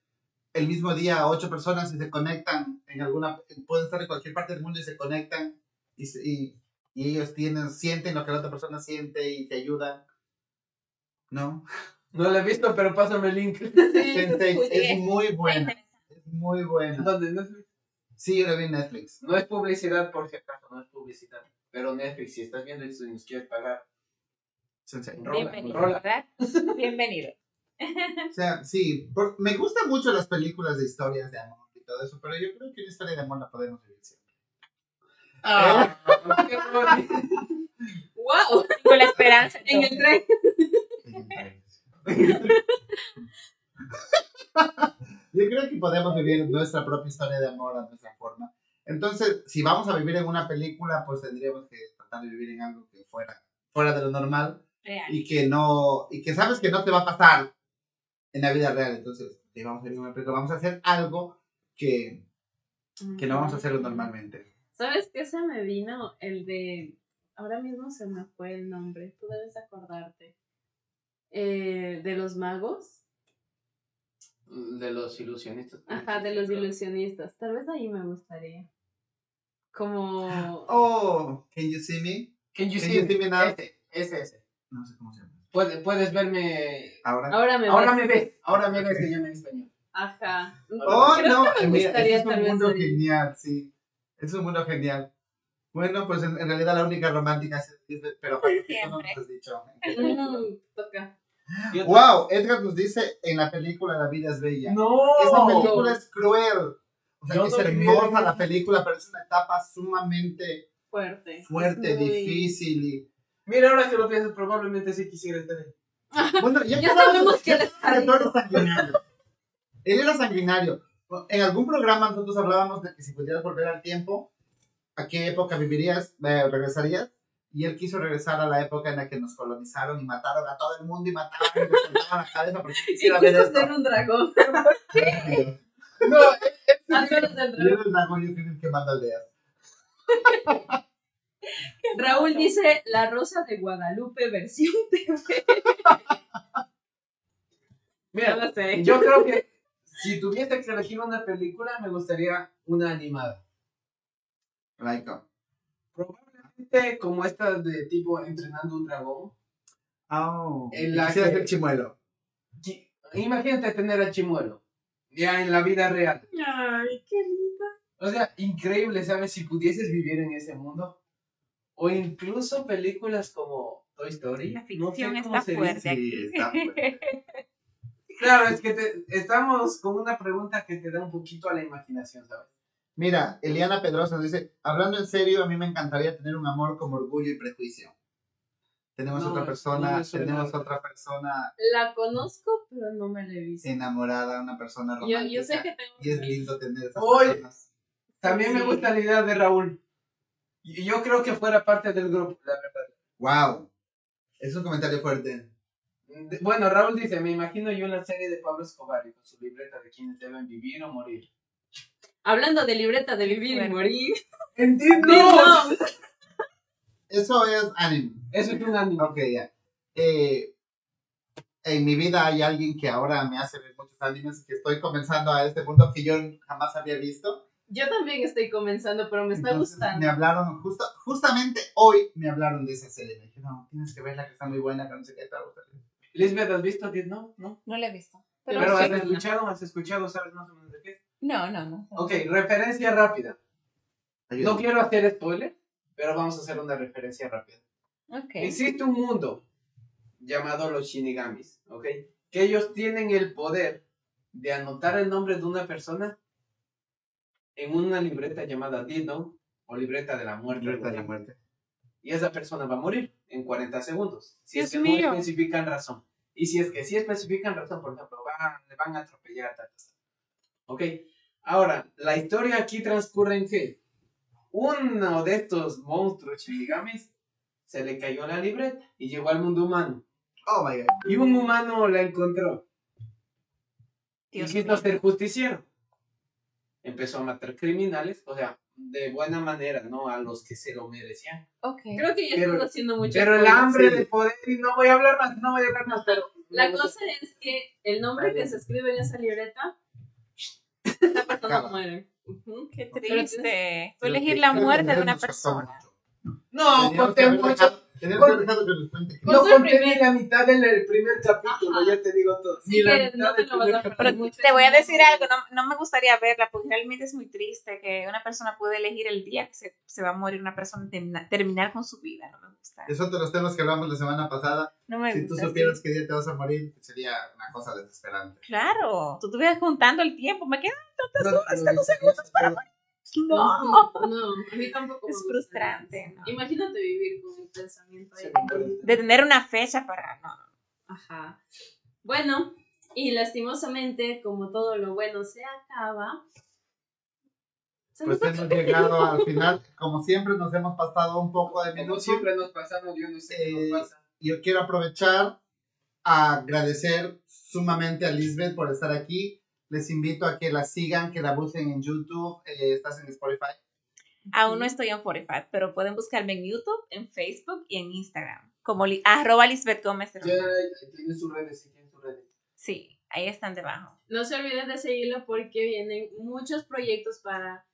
S2: el mismo día ocho personas y se conectan en alguna, pueden estar en cualquier parte del mundo y se conectan y, y, y ellos tienen, sienten lo que la otra persona siente y te ayudan. ¿No?
S3: No la he visto, pero pásame el link.
S2: Sensei
S5: Muy
S2: es
S5: bien.
S2: muy buena, es muy buena.
S3: ¿Dónde? Netflix.
S2: Sí, yo la vi en Netflix.
S3: No es publicidad, por si acaso, no es publicidad. Pero Netflix, si estás viendo esto y nos quieres pagar,
S2: Sensei.
S3: rola,
S5: Bienvenido,
S3: rola.
S5: ¿verdad? Bienvenido.
S2: O sea, sí, por- me gustan mucho las películas de historias de amor y todo eso, pero yo creo que una historia de amor la podemos vivir siempre.
S3: Ah, qué bonito.
S4: ¡Wow!
S5: Con la esperanza.
S4: En el tren.
S2: Yo creo que podemos vivir nuestra propia historia de amor a nuestra forma. Entonces, si vamos a vivir en una película, pues tendríamos que tratar de vivir en algo que fuera, fuera de lo normal
S5: Real.
S2: y que no, y que sabes que no te va a pasar en la vida real. Entonces, si vamos a vivir en una película, vamos a hacer algo que, que no vamos a hacerlo normalmente.
S4: ¿Sabes qué se me vino? El de. Ahora mismo se me fue el nombre. Tú debes acordarte. Eh, de los magos.
S3: De los ilusionistas.
S4: Ajá, de los ilusionistas. Tal vez ahí me gustaría. Como.
S2: Oh, can you see me?
S3: Can you
S2: Can
S3: see
S2: you see me now?
S3: Ese, ese, ese.
S2: No sé cómo se llama.
S3: Puedes, puedes verme.
S2: Ahora.
S4: Ahora me
S3: Ahora
S4: ves.
S3: me ves. Ahora me ves que yo me en español.
S4: Ajá.
S2: Oh,
S4: Creo
S2: no,
S4: que me gustaría
S2: es un mundo genial, sí. Es un mundo genial. Bueno, pues en, en realidad la única romántica es pero que tú no nos has dicho.
S4: Toca.
S2: Wow, Edgar nos dice en la película La vida es bella.
S3: No.
S2: Esa película es cruel. O sea,
S3: Yo
S2: es
S3: no viví
S2: hermosa la película, pero es una etapa sumamente
S4: Fuerte.
S2: fuerte,
S4: Es muy-
S2: difícil. Y...
S3: Mira, ahora que lo piensas, probablemente sí quisiera estar ahí.
S2: Bueno, ya,
S4: Ya sabemos que él es
S2: que eres sanguinario. Él era sanguinario. En algún programa nosotros hablábamos de que si pudieras volver al tiempo, ¿a qué época vivirías, eh, regresarías? Y él quiso regresar a la época en la que nos colonizaron y mataron a todo el mundo y mataban y les la cabeza porque ver esto.
S4: ser un dragón.
S3: No,
S4: Álvaro del
S2: Y
S4: dragón.
S2: era el dragón, yo fui el que manda aldeas.
S4: Raúl dice La Rosa de Guadalupe versión TV.
S3: mira,
S4: No lo sé.
S3: yo creo que si tuviese que elegir una película, me gustaría una animada.
S2: Like, oh.
S3: Como esta de tipo entrenando un dragón.
S2: Oh,
S3: En la que-
S2: ser chimuelo.
S3: Imagínate tener a Chimuelo. Ya en la vida real.
S4: Ay, qué lindo.
S3: O sea, increíble, ¿sabes? Si pudieses vivir en ese mundo. O incluso películas como Toy Story.
S5: La
S3: No sé
S5: ficción
S3: cómo
S5: está
S3: se
S5: fuerte
S2: Sí,
S5: aquí.
S2: está fuerte.
S3: Claro, es que te- estamos con una pregunta que te da un poquito a la imaginación, ¿sabes?
S2: Mira, Eliana Pedrosa nos dice, hablando en serio, a mí me encantaría tener un amor como orgullo y prejuicio. Tenemos
S3: No,
S2: otra persona, tenemos otra persona
S4: La conozco, pero no me la he visto.
S2: enamorada, una persona romántica.
S4: yo sé que tengo.
S2: Y es lindo tener esas
S3: Hoy-
S2: personas.
S3: También me gusta la idea de Raúl. Y yo creo que fuera parte del grupo, la verdad.
S2: Wow. Es un comentario fuerte.
S3: Bueno, Raúl dice, me imagino yo la serie de Pablo Escobar y con su libreta de quienes deben vivir o morir.
S4: Hablando de libreta de vivir y
S5: Bueno.
S4: morir.
S3: ¡Entiendo!
S4: No.
S2: Eso es anime.
S3: Eso es un anime.
S2: Ok, ya. Eh, en mi vida hay alguien que ahora me hace ver muchos animes que estoy comenzando a este mundo que yo jamás había visto.
S4: Yo también estoy comenzando, pero me está
S2: Entonces,
S4: gustando.
S2: Me hablaron, justo, justamente hoy me hablaron de esa serie. Me dijeron, no, tienes que verla que está muy buena, que no sé qué te va a gustar.
S3: Lisbeth, ¿has visto? No, no.
S5: No la he visto.
S4: Pero
S3: Pero
S4: sí,
S3: has
S4: no.
S3: escuchado, has escuchado, sabes más o menos?
S5: No, no, no.
S3: Ok, referencia rápida. No quiero hacer spoiler, pero vamos a hacer una referencia rápida.
S5: Ok.
S3: Existe un mundo llamado los Shinigamis, ¿ok? Que ellos tienen el poder de anotar el nombre de una persona en una libreta llamada Note o libreta de la muerte.
S2: Libreta de la muerte.
S3: Y esa persona va a morir en 40 segundos. Si es que
S5: mío.
S3: no especifican razón. Y si es que sí especifican razón, por ejemplo, van, le van a atropellar. tal, tal, tal. Ok. Ahora, la historia aquí transcurre en que uno de estos monstruos shinigamis se le cayó la libreta y llegó al mundo humano.
S2: Oh my god.
S3: Y un humano la encontró.
S5: Dios
S3: y quiso ser justiciero. Empezó a matar criminales, o sea, de buena manera, ¿no? A los que se lo merecían.
S5: Ok.
S4: Creo que ya
S3: Pero-
S4: estás haciendo mucho.
S3: Pero el hambre
S2: sí.
S3: de poder, y no voy a hablar más, no voy a hablar más, pero...
S4: La cosa es que el nombre que se escribe en esa libreta, esa persona muere. Ujú.
S5: Qué
S4: Pero
S5: triste. Tú
S2: Creo
S5: elegir la muerte de una persona.
S3: No,
S2: que
S3: conté mucho.
S2: dejado- teníamos que haber dejado que nos cuente.
S4: Pues
S3: No conté
S4: primer-
S3: ni la mitad del primer capítulo,
S4: Ajá.
S3: ya te digo todo. Ni la mitad
S4: no te
S3: del
S4: lo vas a
S3: primer
S4: perder
S3: capítulo.
S4: mucho.
S5: te voy a decir algo, no, no me gustaría verla porque realmente es muy triste que una persona puede elegir el día que se, se va a morir una persona termina- terminar con su vida, no me gusta.
S2: Es otro de los temas que hablamos la semana pasada.
S5: No me
S2: Si tú
S5: gusta,
S2: supieras
S5: sí.
S2: qué día te vas a morir, sería una cosa desesperante.
S5: Claro, tú estuvieras contando el tiempo, me quedan tantas
S3: No,
S5: horas,
S3: no,
S5: tantos
S3: no,
S5: segundos para
S3: no.
S4: No,
S5: No,
S4: a mí tampoco me
S5: es
S4: gusta.
S5: frustrante. ¿no?
S4: Imagínate vivir con el pensamiento ahí.
S5: De tener una fecha para... No.
S4: Ajá. Bueno, y lastimosamente, como todo lo bueno se acaba, se
S2: Pues
S4: nos
S2: hemos llegado al final. Como siempre, nos hemos pasado un poco de
S3: Como
S2: minutos.
S3: siempre nos pasamos, yo no sé qué
S2: Eh,
S3: nos pasa.
S2: Yo quiero aprovechar a agradecer sumamente a Lisbeth por estar aquí. Les invito a que la sigan, que la busquen en YouTube. eh, estás en Spotify.
S5: Aún no estoy en 45, pero pueden buscarme en YouTube, en Facebook y en Instagram. Como li- arroba Lisbeth Gómez.
S3: Tiene sus redes, sí, tiene sus redes.
S5: Sí, ahí están debajo.
S4: No se olviden de seguirlo porque vienen muchos proyectos para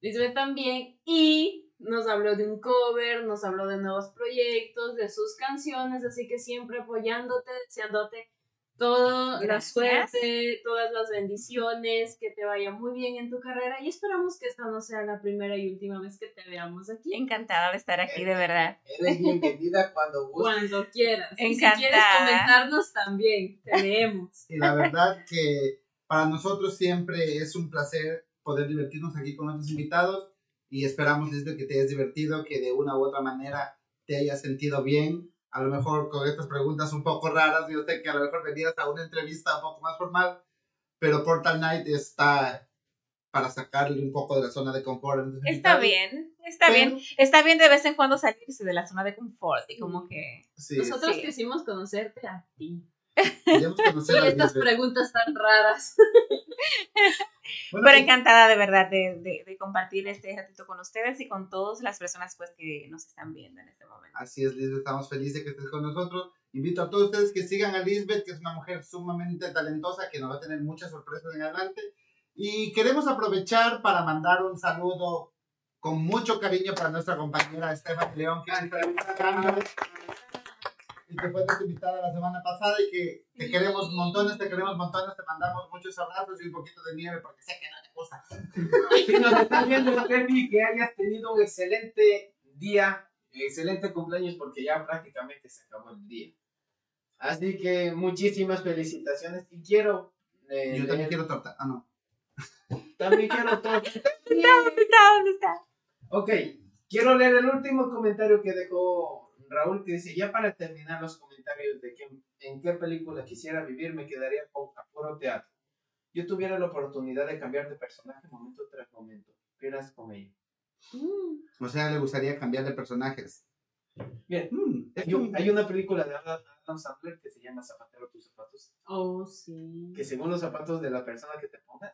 S4: Lisbeth también. Y nos habló de un cover, nos habló de nuevos proyectos, de sus canciones. Así que siempre apoyándote, deseándote toda la suerte, todas las bendiciones, que te vaya muy bien en tu carrera. Y esperamos que esta no sea la primera y última vez que te veamos aquí.
S5: Encantada de estar aquí, de verdad.
S3: Eres bienvenida cuando gustes.
S4: Cuando quieras. Y si
S5: Encantada.
S4: quieres comentarnos también, te leemos.
S2: Y la verdad que para nosotros siempre es un placer poder divertirnos aquí con nuestros invitados. Y esperamos, Lisbeth, que te hayas divertido, que de una u otra manera te hayas sentido bien. A lo mejor con estas preguntas un poco raras, yo sé que a lo mejor venías a una entrevista un poco más formal, pero Portal Night está para sacarle un poco de la zona de confort.
S5: Está bien, está
S2: Pero-
S5: bien. Está bien de vez en cuando salirse de la zona de confort y como que...
S2: Sí,
S4: Nosotros
S5: sí.
S4: quisimos conocerte a ti. Y estas preguntas tan raras.
S2: Bueno,
S5: Pero
S2: y-
S5: encantada de verdad de, de- de compartir este ratito con ustedes y con todas las personas pues que nos están viendo en este momento.
S2: Así es, Lisbeth, estamos felices de que estés con nosotros. Invito a todos ustedes que sigan a Lisbeth, que es una mujer sumamente talentosa, que nos va a tener muchas sorpresas en adelante. Y queremos aprovechar para mandar un saludo con mucho cariño para nuestra compañera Estefan León, que está y que fue nuestra invitada la semana pasada y que te queremos montones, te queremos montones, te mandamos muchos abrazos y un poquito de nieve porque sé que no te gusta.
S3: Si nos estás viendo, Steffi, que hayas tenido un excelente día, excelente cumpleaños, porque ya prácticamente se acabó el día. Así que muchísimas felicitaciones y quiero. eh,
S2: Yo también
S3: leer-
S2: quiero torta. Ah, no.
S3: también quiero todo.
S5: ¿Dónde está? ¿Dónde está?
S3: Ok, quiero leer el último comentario que dejó Raúl, que dice, ya para terminar los comentarios de que, en qué película quisiera vivir, me quedaría con a puro teatro. Yo tuviera la oportunidad de cambiar de personaje momento tras momento. ¿Qué harás con ello?
S2: O sea, le gustaría cambiar de personajes.
S3: Bien,
S2: Mm,
S3: hay, un-
S2: un-
S3: hay una película de Adam Sandler que se llama Zapatero tus zapatos,
S4: Oh, sí.
S3: que según los zapatos de la persona que te pongas,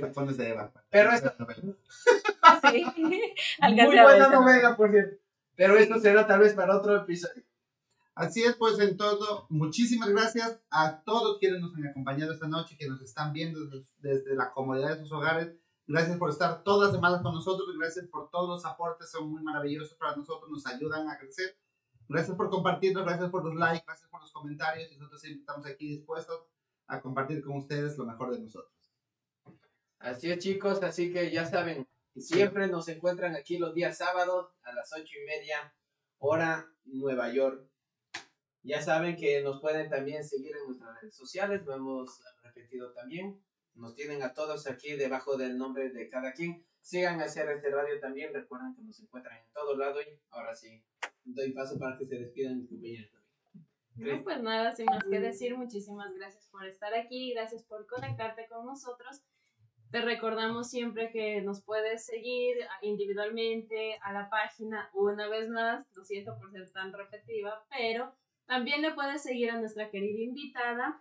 S2: tacones de Eva.
S3: Pero esta-
S5: Sí.
S3: Muy buena novela, por cierto. Pero esto será tal vez para otro episodio.
S2: Así es, pues en todo, muchísimas gracias a todos quienes nos han acompañado esta noche, que nos están viendo desde, desde la comodidad de sus hogares. Gracias por estar todas las semanas con nosotros, gracias por todos los aportes, son muy maravillosos para nosotros, nos ayudan a crecer. Gracias por compartirnos, gracias por los likes, gracias por los comentarios. y Nosotros siempre estamos aquí dispuestos a compartir con ustedes lo mejor de nosotros.
S3: Así es, chicos, así que ya saben, siempre nos encuentran aquí los días sábados a las ocho y media, hora Nueva York. Ya saben que nos pueden también seguir en nuestras redes sociales, lo hemos repetido también. Nos tienen a todos aquí debajo del nombre de cada quien. Sigan a hacer este radio también, recuerden que nos encuentran en todo lado y ahora sí, doy paso para que se despidan mis compañeros.
S4: No, pues nada, sin más que decir, muchísimas gracias por estar aquí, gracias por conectarte con nosotros. Te recordamos siempre que nos puedes seguir individualmente a la página una vez más, lo siento por ser tan repetitiva, pero también le puedes seguir a nuestra querida invitada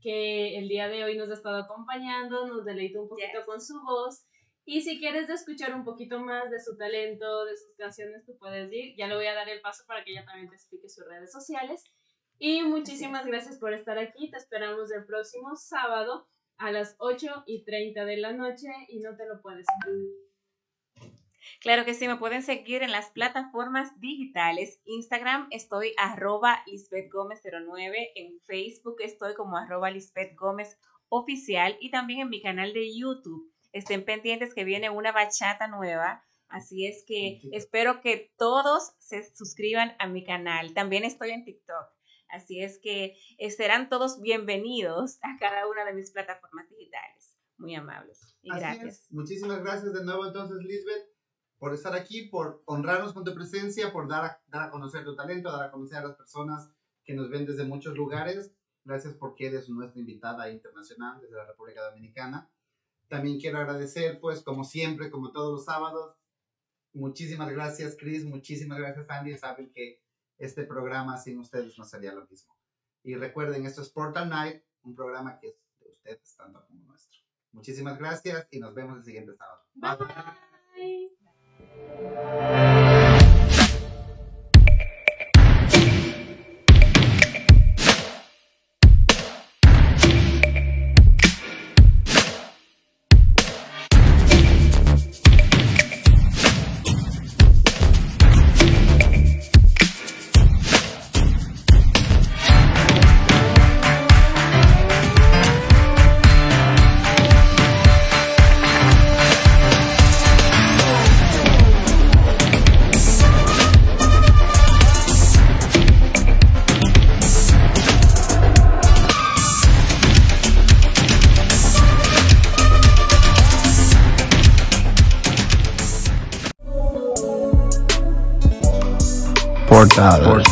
S4: que el día de hoy nos ha estado acompañando, nos deleitó un poquito
S5: Yes.
S4: con su voz. Y si quieres escuchar un poquito más de su talento, de sus canciones, tú puedes ir. Ya le voy a dar el paso para que ella también te explique sus redes sociales. Y muchísimas gracias por estar aquí. Te esperamos el próximo sábado a las 8 y 30 de la noche y no te lo puedes perder.
S5: Claro que sí, me pueden seguir en las plataformas digitales. Instagram estoy arroba Lisbeth Gómez 09, en Facebook estoy como arroba Lisbeth Gómez oficial y también en mi canal de YouTube. Estén pendientes que viene una bachata nueva, así es que espero que todos se suscriban a mi canal. También estoy en TikTok. Así es que serán todos bienvenidos a cada una de mis plataformas digitales. Muy amables. Y gracias.
S2: Muchísimas gracias de nuevo entonces, Lisbeth por estar aquí, por honrarnos con tu presencia, por dar a, dar a conocer tu talento, dar a conocer a las personas que nos ven desde muchos lugares. Gracias porque eres nuestra invitada internacional desde la República Dominicana. También quiero agradecer, pues, como siempre, como todos los sábados, muchísimas gracias, Chris, muchísimas gracias, Andy. Saben que este programa sin ustedes no sería lo mismo. Y recuerden, esto es Portal Night, un programa que es de ustedes tanto como nuestro. Muchísimas gracias y nos vemos el siguiente sábado.
S4: Bye.
S1: Portal, Portal. Nights.